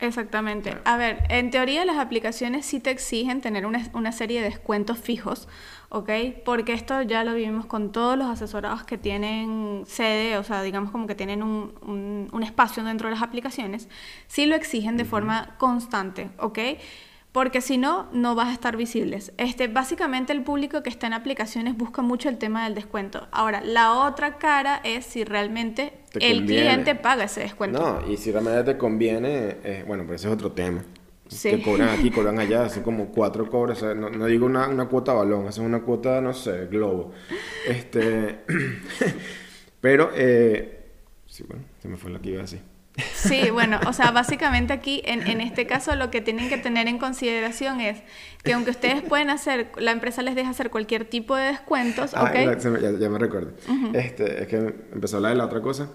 Exactamente. A ver, en teoría las aplicaciones sí te exigen tener una, una, serie de descuentos fijos, ¿ok? Porque esto ya lo vivimos con todos los asesorados que tienen sede, o sea, digamos como que tienen un, un, espacio dentro de las aplicaciones, sí lo exigen de forma constante, ¿ok? porque si no, no vas a estar visibles. Este, básicamente el público que está en aplicaciones busca mucho el tema del descuento. Ahora, la otra cara es si realmente el cliente paga ese descuento. No, y si realmente te conviene, eh, bueno, pues ese es otro tema. Sí. Que cobran aquí, cobran allá, hacen como cuatro cobres. no, no, digo una, una, cuota balón, hacen una cuota, no sé, globo. Este, pero, eh, sí, bueno, se me fue la que iba así. Sí, bueno, o sea, básicamente aquí, en, en, este caso, lo que tienen que tener en consideración es que aunque ustedes pueden hacer, la empresa les deja hacer cualquier tipo de descuentos, ah, ya, me recuerdo. este, es que empezó a hablar de la otra cosa,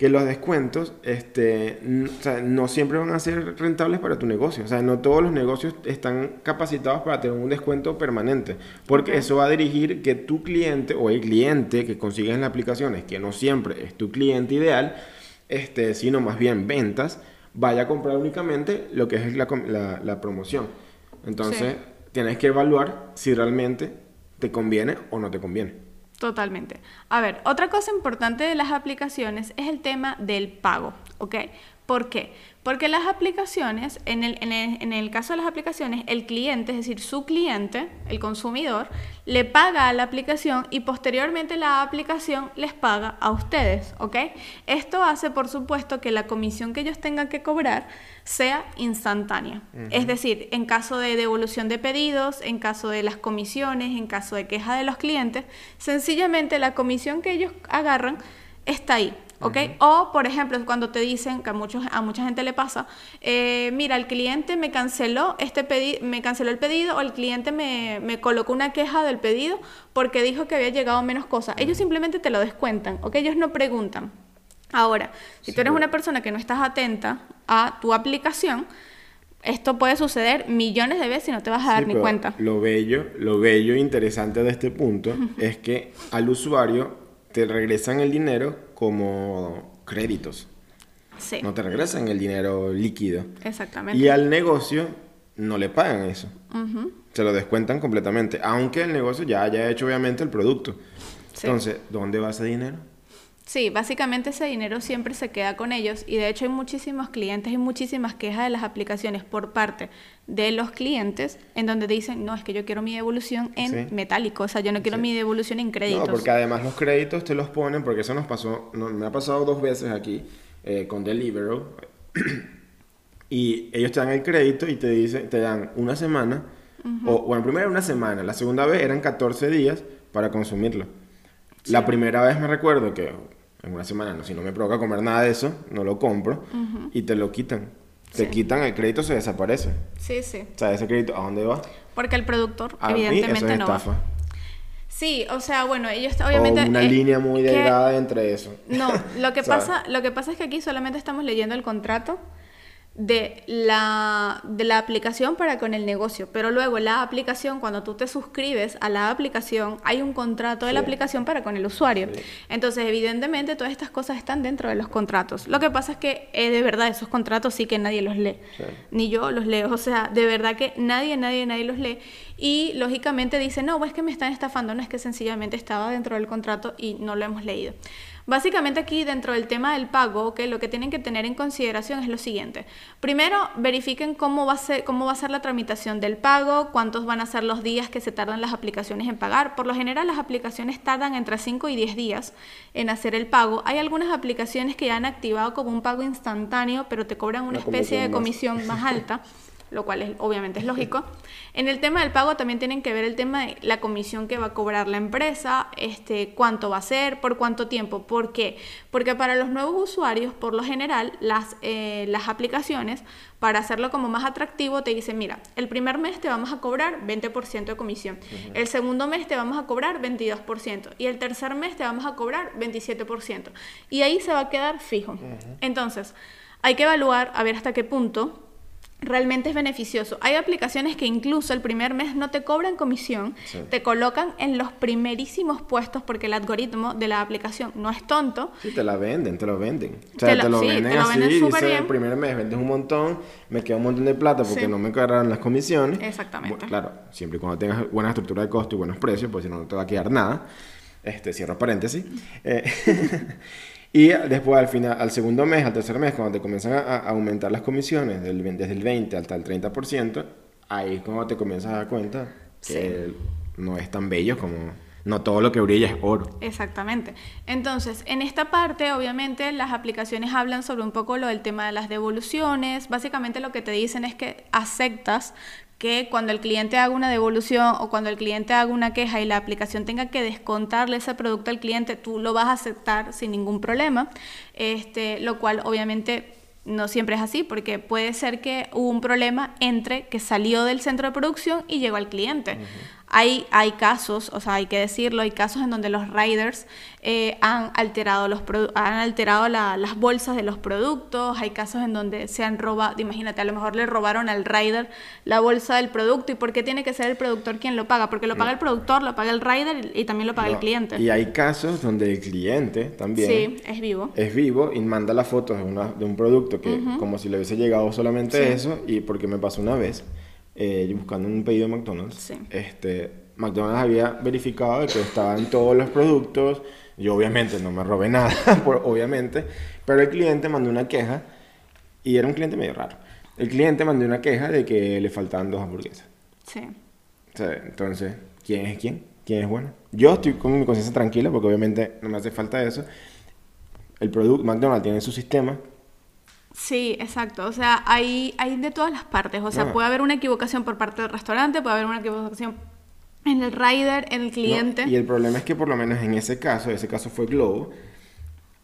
que los descuentos este, no siempre van a ser rentables para tu negocio. O sea, no todos los negocios están capacitados para tener un descuento permanente, porque eso va a dirigir que tu cliente o el cliente que consigues en las aplicaciones, que no siempre es tu cliente ideal, este, sino más bien ventas, vaya a comprar únicamente lo que es la, la, la promoción. Entonces, tienes que evaluar si realmente te conviene o no te conviene. Totalmente. A ver, otra cosa importante de las aplicaciones es el tema del pago, ¿ok? ¿Por qué? Porque las aplicaciones, en el, en, el, caso de las aplicaciones, el cliente, es decir, su cliente, el consumidor, le paga a la aplicación y posteriormente la aplicación les paga a ustedes, ¿ok? Esto hace, por supuesto, que la comisión que ellos tengan que cobrar sea instantánea. Es decir, en caso de devolución de pedidos, en caso de las comisiones, en caso de queja de los clientes, sencillamente la comisión que ellos agarran está ahí. ¿Ok? O, por ejemplo, cuando te dicen, que a, muchos, a mucha gente le pasa, eh, mira, el cliente me canceló, este me canceló el pedido o el cliente me, me, colocó una queja del pedido porque dijo que había llegado menos cosas. Ellos simplemente te lo descuentan, ¿ok? Ellos no preguntan. Ahora, si tú eres una persona que no estás atenta a tu aplicación, esto puede suceder millones de veces y no te vas a dar ni cuenta. Lo bello, lo bello e interesante de este punto es que al usuario te regresan el dinero como créditos. Sí. No te regresan el dinero líquido. Exactamente. Y al negocio no le pagan eso. Se lo descuentan completamente, aunque el negocio ya haya hecho obviamente el producto. Entonces, ¿dónde va ese dinero? Sí, básicamente ese dinero siempre se queda con ellos y de hecho hay muchísimos clientes y muchísimas quejas de las aplicaciones por parte de los clientes en donde dicen, no, es que yo quiero mi devolución en metálico, o sea, yo no quiero mi devolución en créditos. No, porque además los créditos te los ponen, porque eso nos pasó, me ha pasado dos veces aquí eh, con Deliveroo y ellos te dan el crédito y te dicen, te dan una semana, o bueno, primero una semana, la segunda vez eran 14 días para consumirlo. La primera vez me recuerdo que en una semana, no, si no me provoca comer nada de eso, no lo compro y te lo quitan. Te quitan el crédito, se desaparece. Sí, sí. O sea, ese crédito, ¿a dónde va? Porque el productor, evidentemente, no estafa. Sí, o sea, bueno, ellos obviamente... O una línea muy delgada entre eso. No, lo que, pasa, lo que pasa es que aquí solamente estamos leyendo el contrato de la, de la aplicación para con el negocio. Pero luego la aplicación, cuando tú te suscribes a la aplicación, hay un contrato de la aplicación para con el usuario. Entonces, evidentemente, todas estas cosas están dentro de los contratos. Lo que pasa es que eh, de verdad esos contratos sí que nadie los lee. Ni yo los leo. O sea, de verdad que nadie, nadie, nadie los lee. Y lógicamente dice, no, es que me están estafando. No es que sencillamente estaba dentro del contrato y no lo hemos leído. Básicamente aquí dentro del tema del pago, que lo que tienen que tener en consideración es lo siguiente. Primero, verifiquen cómo va, a ser, cómo va a ser la tramitación del pago, cuántos van a ser los días que se tardan las aplicaciones en pagar. Por lo general las aplicaciones tardan entre 5 y 10 días en hacer el pago. Hay algunas aplicaciones que ya han activado como un pago instantáneo, pero te cobran una especie de comisión más alta. Lo cual es, obviamente es lógico. En el tema del pago también tienen que ver el tema de la comisión que va a cobrar la empresa, este, cuánto va a ser, por cuánto tiempo. ¿Por qué? Porque para los nuevos usuarios, por lo general, las, eh, las aplicaciones, para hacerlo como más atractivo, te dicen, mira, el primer mes te vamos a cobrar 20% de comisión, el segundo mes te vamos a cobrar 22% y el tercer mes te vamos a cobrar 27%. Y ahí se va a quedar fijo. Entonces, hay que evaluar a ver hasta qué punto realmente es beneficioso. Hay aplicaciones que incluso el primer mes no te cobran comisión, te colocan en los primerísimos puestos porque el algoritmo de la aplicación no es tonto. Sí, te la venden, te lo venden. O sea, te lo, venden así, dice, el primer mes vendes un montón, me queda un montón de plata porque no me cobrarán las comisiones. Exactamente. claro, siempre y cuando tengas buena estructura de costo y buenos precios, pues si no, no te va a quedar nada. Este, cierro paréntesis. Eh, Y después al final, al segundo mes, al tercer mes, cuando te comienzan a, aumentar las comisiones del, desde el 20 hasta el 30%, ahí es cuando te comienzas a dar cuenta que no es tan bello como... No todo lo que brilla es oro. Exactamente. Entonces, en esta parte, obviamente, las aplicaciones hablan sobre un poco lo del tema de las devoluciones. Básicamente lo que te dicen es que aceptas que cuando el cliente haga una devolución o cuando el cliente haga una queja y la aplicación tenga que descontarle ese producto al cliente, tú lo vas a aceptar sin ningún problema, este, lo cual obviamente no siempre es así, porque puede ser que hubo un problema entre que salió del centro de producción y llegó al cliente. Hay, hay casos, o sea, hay que decirlo, hay casos en donde los riders eh, han alterado, los han alterado las bolsas de los productos, hay casos en donde se han robado, imagínate, a lo mejor le robaron al rider la bolsa del producto. Y ¿por qué tiene que ser el productor quien lo paga? Porque lo paga el productor, lo paga el rider y, también lo paga el cliente. Y hay casos donde el cliente también sí, es vivo. Es vivo y manda las fotos de, una, de un producto que como si le hubiese llegado solamente eso y porque me pasó una vez eh, buscando un pedido de McDonald's, este, McDonald's había verificado que estaban todos los productos. Yo obviamente no me robé nada, obviamente, pero el cliente mandó una queja y era un cliente medio raro. El cliente mandó una queja de que le faltaban dos hamburguesas. Sí. entonces, ¿quién es quién? ¿Quién es bueno? Yo estoy con mi conciencia tranquila porque obviamente no me hace falta eso. El producto, McDonald's tiene su sistema, Sí, exacto. O sea, hay, hay de todas las partes. O sea, puede haber una equivocación por parte del restaurante, puede haber una equivocación en el rider, en el cliente. y el problema es que por lo menos en ese caso, ese caso fue Globo,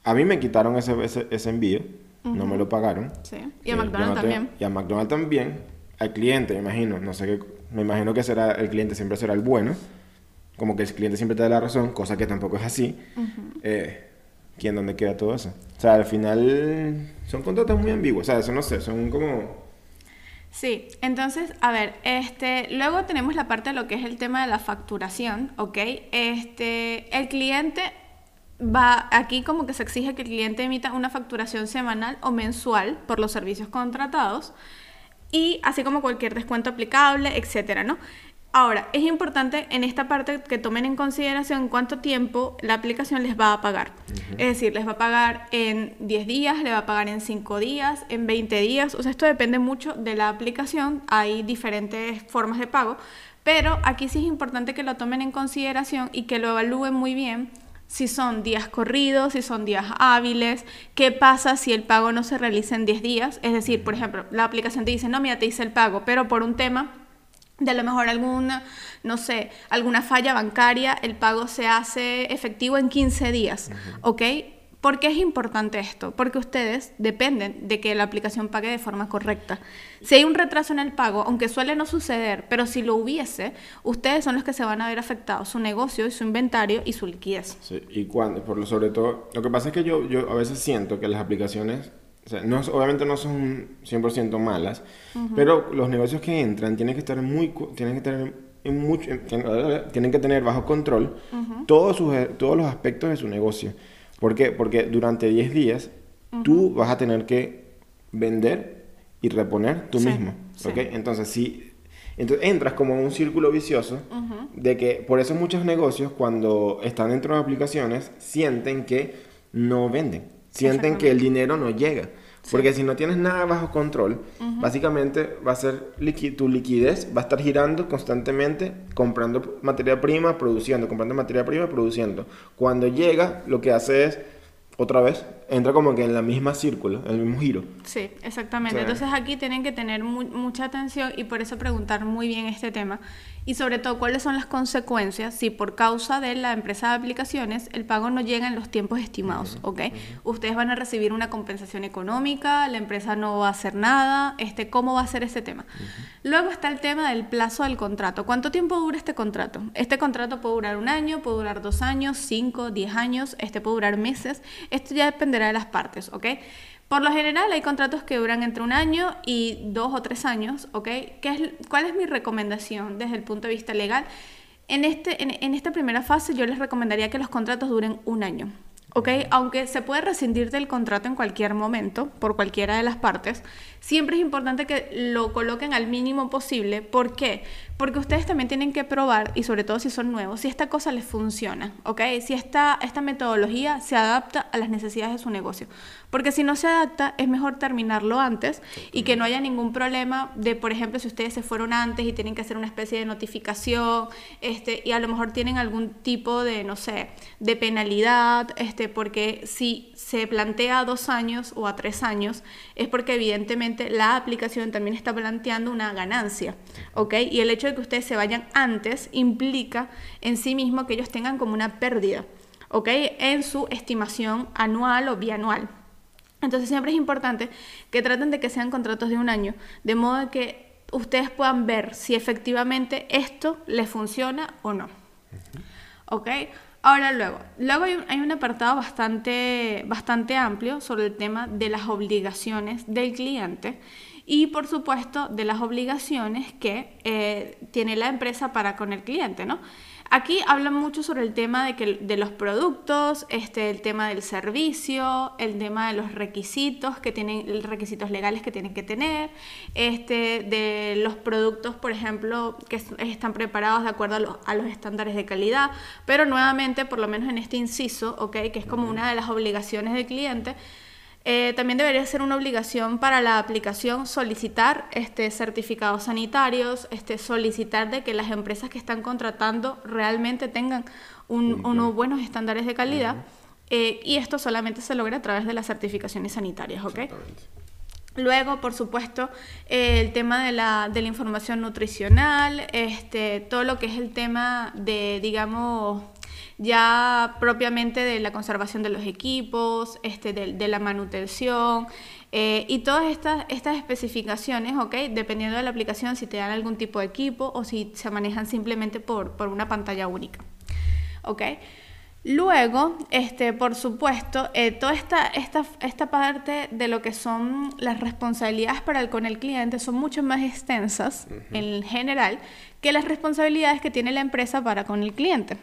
a mí me quitaron ese, ese, envío, no me lo pagaron. Sí. Y a eh, McDonald's también. Y a McDonald's también. Al cliente, me imagino, no sé qué, me imagino que será, el cliente siempre será el bueno, como que el cliente siempre te da la razón, cosa que tampoco es así. eh, ¿quién dónde queda todo eso? O sea, al final son contratos muy ambiguos, o sea, eso no sé, son como... Sí, entonces, a ver, este, luego tenemos la parte de lo que es el tema de la facturación, ¿ok? Este, el cliente va, aquí como que se exige que el cliente emita una facturación semanal o mensual por los servicios contratados y así como cualquier descuento aplicable, etcétera, ¿no? Ahora, es importante en esta parte que tomen en consideración cuánto tiempo la aplicación les va a pagar. Es decir, les va a pagar en 10 días, le va a pagar en 5 días, en 20 días. O sea, esto depende mucho de la aplicación. Hay diferentes formas de pago. Pero aquí sí es importante que lo tomen en consideración y que lo evalúen muy bien si son días corridos, si son días hábiles, qué pasa si el pago no se realiza en 10 días. Es decir, por ejemplo, la aplicación te dice, no, mira, te hice el pago, pero por un tema de a lo mejor alguna, no sé, alguna falla bancaria, el pago se hace efectivo en 15 días, ¿ok? ¿Por qué es importante esto? Porque ustedes dependen de que la aplicación pague de forma correcta. Si hay un retraso en el pago, aunque suele no suceder, pero si lo hubiese, ustedes son los que se van a ver afectados, su negocio y su inventario y su liquidez. Sí, y cuando, por lo sobre todo, lo que pasa es que yo, yo a veces siento que las aplicaciones o sea, no, obviamente no son 100% malas, pero los negocios que entran tienen que estar muy, tienen que tener en mucho, tienen que tener bajo control todos, sus, todos los aspectos de su negocio. ¿Por qué? Porque durante 10 días tú vas a tener que vender y reponer tú mismo. Entonces, si entonces entras como en un círculo vicioso de que por eso muchos negocios cuando están dentro de aplicaciones sienten que no venden sienten que el dinero no llega. Porque si no tienes nada bajo control, básicamente va a ser tu liquidez, va a estar girando constantemente, comprando materia prima, produciendo, comprando materia prima, produciendo. Cuando llega, lo que hace es, otra vez, entra como que en la misma círculo, en el mismo giro. Sí, exactamente. Entonces aquí tienen que tener mucha atención y por eso preguntar muy bien este tema. Y sobre todo, cuáles son las consecuencias si por causa de la empresa de aplicaciones el pago no llega en los tiempos estimados, ¿ok? Ustedes van a recibir una compensación económica, la empresa no va a hacer nada, este, ¿cómo va a ser ese tema? Luego está el tema del plazo del contrato. ¿Cuánto tiempo dura este contrato? Este contrato puede durar un año, puede durar dos años, cinco, diez años, este puede durar meses. Esto ya dependerá de las partes, ¿ok? Por lo general hay contratos que duran entre un año y dos o tres años, ¿ok? ¿Qué es, ¿Cuál es mi recomendación desde el punto de vista legal? En, este, en esta primera fase yo les recomendaría que los contratos duren un año. ¿ok? Aunque se puede rescindir del contrato en cualquier momento, por cualquiera de las partes, siempre es importante que lo coloquen al mínimo posible. ¿Por qué? Porque ustedes también tienen que probar, y sobre todo si son nuevos, si esta cosa les funciona, ¿ok? Si esta, esta metodología se adapta a las necesidades de su negocio. Porque si no se adapta, es mejor terminarlo antes y que no haya ningún problema de, por ejemplo, si ustedes se fueron antes y tienen que hacer una especie de notificación, este, y a lo mejor tienen algún tipo de, no sé, de penalidad, este, porque si se plantea a dos años o a tres años, es porque evidentemente la aplicación también está planteando una ganancia, ¿ok? Y el hecho de que ustedes se vayan antes implica en sí mismo que ellos tengan como una pérdida, ¿ok? En su estimación anual o bianual. Entonces siempre es importante que traten de que sean contratos de un año, de modo que ustedes puedan ver si efectivamente esto les funciona o no. ¿Ok? Ahora luego, luego hay un, hay un, apartado bastante, bastante amplio sobre el tema de las obligaciones del cliente y por supuesto de las obligaciones que eh, tiene la empresa para con el cliente, ¿no? Aquí hablan mucho sobre el tema de, que, de los productos, este, el tema del servicio, el tema de los requisitos que tienen, requisitos legales que tienen que tener, este, de los productos, por ejemplo, que están preparados de acuerdo a los, a los estándares de calidad, pero nuevamente, por lo menos en este inciso, okay, que es como una de las obligaciones del cliente, eh, también debería ser una obligación para la aplicación solicitar este, certificados sanitarios, este, solicitar de que las empresas que están contratando realmente tengan unos buenos estándares de calidad. Eh, y esto solamente se logra a través de las certificaciones sanitarias, ¿ok? Luego, por supuesto, eh, el tema de la, de la, información nutricional, este, todo lo que es el tema de, digamos, ya propiamente de la conservación de los equipos, este, de, la manutención eh, y todas estas, estas especificaciones, ¿ok? Dependiendo de la aplicación, si te dan algún tipo de equipo o si se manejan simplemente por, por una pantalla única, ¿ok? Luego, este, por supuesto, eh, toda esta, esta, esta, parte de lo que son las responsabilidades para el, con el cliente son mucho más extensas en general que las responsabilidades que tiene la empresa para con el cliente.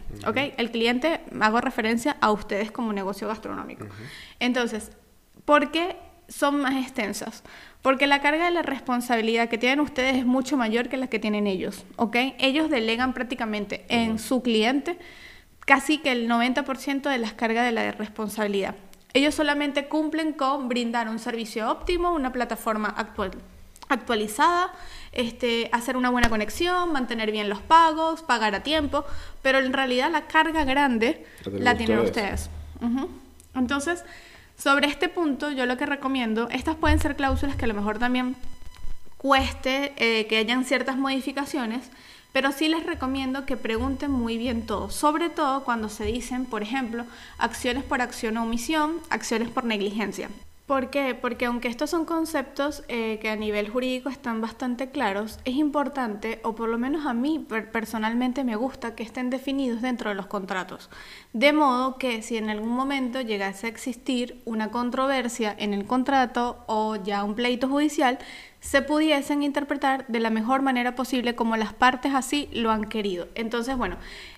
El cliente, hago referencia a ustedes como negocio gastronómico. Entonces, ¿por qué son más extensas? Porque la carga de la responsabilidad que tienen ustedes es mucho mayor que la que tienen ellos. Ellos delegan prácticamente en su cliente casi que el 90% de las cargas de la responsabilidad. Ellos solamente cumplen con brindar un servicio óptimo, una plataforma actual, actualizada, este, hacer una buena conexión, mantener bien los pagos, pagar a tiempo, pero en realidad la carga grande la tienen ustedes. Entonces, sobre este punto, yo lo que recomiendo, estas pueden ser cláusulas que a lo mejor también cueste eh, que hayan ciertas modificaciones, pero sí les recomiendo que pregunten muy bien todo, sobre todo cuando se dicen, por ejemplo, acciones por acción o omisión, acciones por negligencia. ¿Por qué? Porque aunque estos son conceptos eh, que a nivel jurídico están bastante claros, es importante, o por lo menos a mí personalmente me gusta, que estén definidos dentro de los contratos. De modo que si en algún momento llegase a existir una controversia en el contrato o ya un pleito judicial, se pudiesen interpretar de la mejor manera posible como las partes así lo han querido. Entonces, bueno,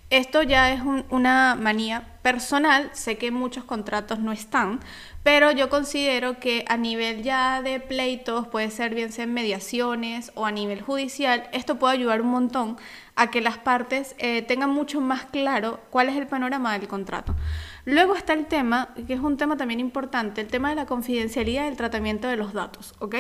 esto ya es una manía personal, sé que muchos contratos no están, pero yo considero que a nivel ya de pleitos, puede ser bien sea en mediaciones o a nivel judicial, esto puede ayudar un montón a que las partes eh, tengan mucho más claro cuál es el panorama del contrato. Luego está el tema, que es un tema también importante, el tema de la confidencialidad y el tratamiento de los datos, ¿ok?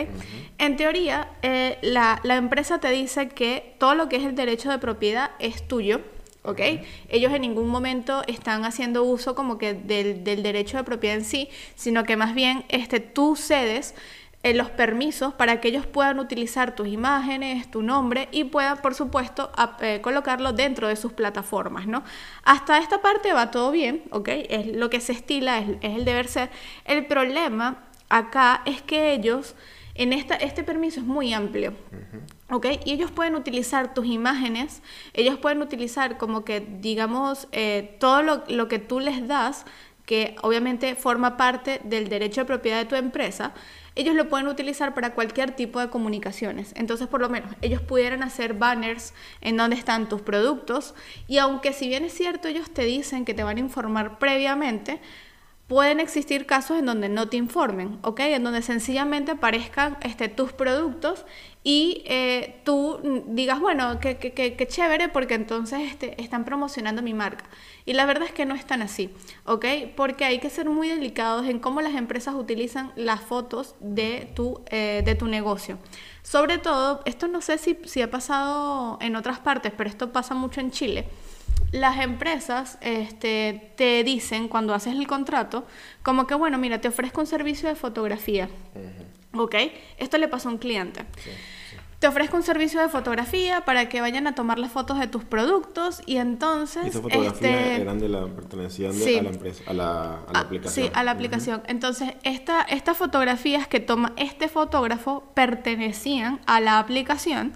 En teoría, eh, la, la empresa te dice que todo lo que es el derecho de propiedad es tuyo, ¿ok? Ellos en ningún momento están haciendo uso como que del, derecho de propiedad en sí, sino que más bien este, tú cedes eh, los permisos para que ellos puedan utilizar tus imágenes, tu nombre y puedan, por supuesto, eh, colocarlo dentro de sus plataformas, ¿no? Hasta esta parte va todo bien, ¿ok? Es lo que se estila, es, el deber ser. El problema acá es que ellos, en esta, este permiso es muy amplio. ¿Ok? Y ellos pueden utilizar tus imágenes, ellos pueden utilizar como que, digamos, eh, todo lo, lo, que tú les das, que obviamente forma parte del derecho de propiedad de tu empresa, ellos lo pueden utilizar para cualquier tipo de comunicaciones. Entonces, por lo menos, ellos pudieran hacer banners en donde están tus productos y aunque si bien es cierto, ellos te dicen que te van a informar previamente, Pueden existir casos en donde no te informen, ¿ok? En donde sencillamente aparezcan este, tus productos y eh, tú digas, bueno, qué que, chévere porque entonces este, están promocionando mi marca. Y la verdad es que no es tan así, ¿ok? Porque hay que ser muy delicados en cómo las empresas utilizan las fotos de tu, eh, de tu negocio. Sobre todo, esto no sé si, si ha pasado en otras partes, pero esto pasa mucho en Chile las empresas este, te dicen cuando haces el contrato, como que, bueno, mira, te ofrezco un servicio de fotografía. ¿Ok? Esto le pasó a un cliente. te ofrezco un servicio de fotografía para que vayan a tomar las fotos de tus productos y entonces... Y estas fotografías este, eran de la, pertenecían de- Sí. a la empresa, a la, a la Ah, aplicación. Sí, a la aplicación. Entonces, esta, estas fotografías que toma este fotógrafo pertenecían a la aplicación.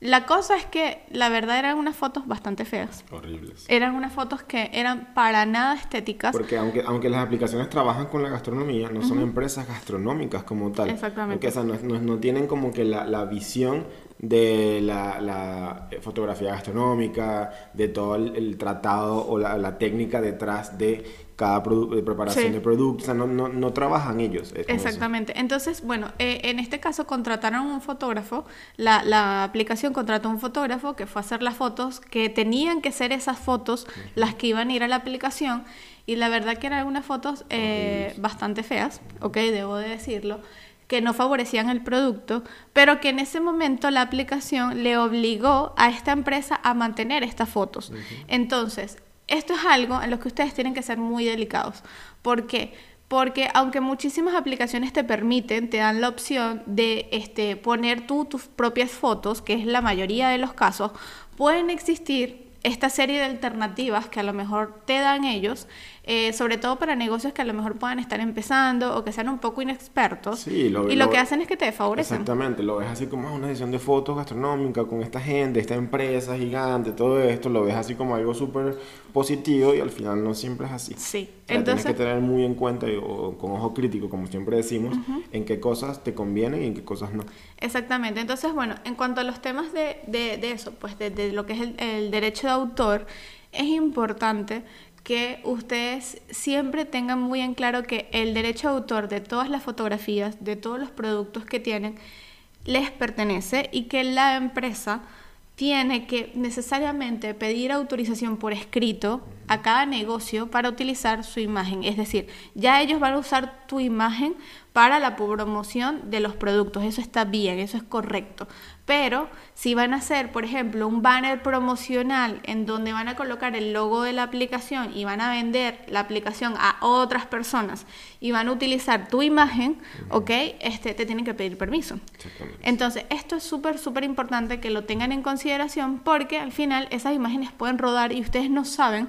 La cosa es que, la verdad, eran unas fotos bastante feas. Horribles. Eran unas fotos que eran para nada estéticas. Porque aunque, aunque las aplicaciones trabajan con la gastronomía, no son empresas gastronómicas como tal. Exactamente. Porque, o sea, no, no- no tienen como que la, la visión de la, la, eh, fotografía gastronómica, de todo el, el tratado o la, la técnica detrás de cada de preparación Sí. de productos. O sea, no, no, no trabajan ellos. eh, eso. Exactamente. Entonces, bueno, eh, en este caso contrataron un fotógrafo, la, la aplicación contrató un fotógrafo que fue a hacer las fotos, que tenían que ser esas fotos las que iban a ir a la aplicación, y la verdad que eran algunas fotos eh, bastante feas, ok, debo de decirlo, que no favorecían el producto, pero que en ese momento la aplicación le obligó a esta empresa a mantener estas fotos. Entonces, esto es algo en lo que ustedes tienen que ser muy delicados. ¿Por qué? Porque aunque muchísimas aplicaciones te permiten, te dan la opción de este, poner tú tus propias fotos, que es la mayoría de los casos, pueden existir esta serie de alternativas que a lo mejor te dan ellos, eh, sobre todo para negocios que a lo mejor puedan estar empezando o que sean un poco inexpertos. Sí, lo- y lo, lo- que hacen es que te desfavorecen. Exactamente, lo ves así como ah, una edición de fotos gastronómica con esta gente, esta empresa gigante, todo esto, lo ves así como algo súper positivo y al final no siempre es así. Sí, O sea, tienes entonces... que tener muy en cuenta y- o con ojo crítico, como siempre decimos, en qué cosas te convienen y en qué cosas no. Exactamente. Entonces, bueno, en cuanto a los temas de, de- de eso, pues de, de lo que es el, el derecho de autor, es importante que ustedes siempre tengan muy en claro que el derecho de autor de todas las fotografías, de todos los productos que tienen, les pertenece y que la empresa tiene que necesariamente pedir autorización por escrito a cada negocio para utilizar su imagen. Es decir, ya ellos van a usar tu imagen para la promoción de los productos. Eso está bien, eso es correcto. Pero si van a hacer, por ejemplo, un banner promocional en donde van a colocar el logo de la aplicación y van a vender la aplicación a otras personas y van a utilizar tu imagen, ¿ok? Este, te tienen que pedir permiso. Entonces, esto es súper, súper importante que lo tengan en consideración porque al final esas imágenes pueden rodar y ustedes no saben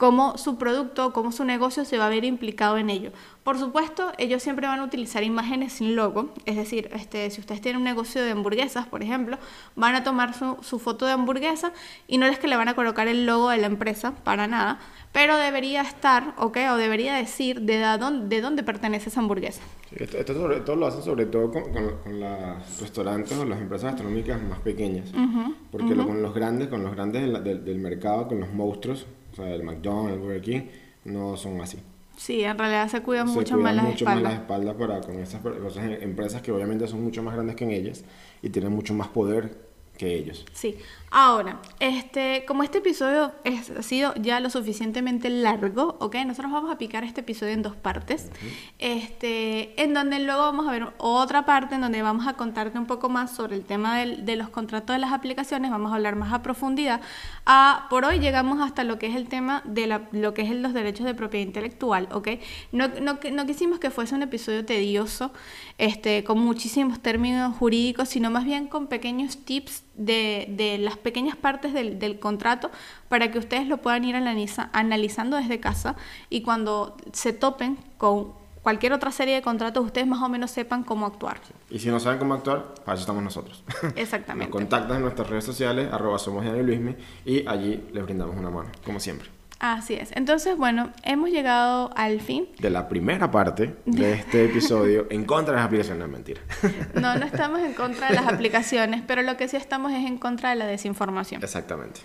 cómo su producto, cómo su negocio se va a ver implicado en ello. Por supuesto, ellos siempre van a utilizar imágenes sin logo, es decir, este, si ustedes tienen un negocio de hamburguesas, por ejemplo, van a tomar su, su foto de hamburguesa y no es que le van a colocar el logo de la empresa, para nada, pero debería estar, ¿ok? O debería decir de, dónde- de dónde pertenece esa hamburguesa. Sí, Esto, esto sobre todo lo hacen sobre todo con, con, con los restaurantes o las empresas gastronómicas más pequeñas. Porque lo- con los grandes, con los grandes del, del- del mercado, con los monstruos, o sea, el McDonald's, el Burger King, no son así. Sí, en realidad se cuidan Se mucho cuidan más las mucho más espaldas. las espaldas para con estas cosas, empresas que obviamente son mucho más grandes que en ellas y tienen mucho más poder que ellos. Sí. Ahora, este, como este episodio es- ha sido ya lo suficientemente largo, ¿ok? Nosotros vamos a picar este episodio en dos partes. Este, en donde luego vamos a ver otra parte en donde vamos a contarte un poco más sobre el tema del- de los contratos de las aplicaciones. Vamos a hablar más a profundidad. Ah, por hoy llegamos hasta lo que es el tema de la- lo que es los derechos de propiedad intelectual, ¿ok? No, no, no quisimos que fuese un episodio tedioso, este, con muchísimos términos jurídicos, sino más bien con pequeños tips de, de las pequeñas partes del, del contrato para que ustedes lo puedan ir analiza- analizando desde casa y cuando se topen con cualquier otra serie de contratos, ustedes más o menos sepan cómo actuar. Y si no saben cómo actuar, para eso estamos nosotros. Exactamente. Nos contactan en nuestras redes sociales, arroba somos Luismi, y allí les brindamos una mano, como siempre. Así es. Entonces, bueno, hemos llegado al fin. De la primera parte de este episodio en contra de las aplicaciones, no, mentira. No, no estamos en contra de las aplicaciones, pero lo que sí estamos es en contra de la desinformación. Exactamente.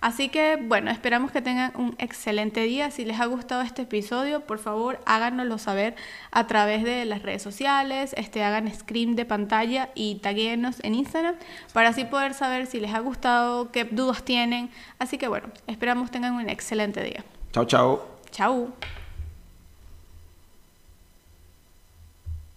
Así que, bueno, esperamos que tengan un excelente día. Si les ha gustado este episodio, por favor, háganoslo saber a través de las redes sociales, este, hagan screen de pantalla y taguéenos en Instagram para así poder saber si les ha gustado, qué dudas tienen. Así que, bueno, esperamos tengan un excelente día. Chao, chao. Chao.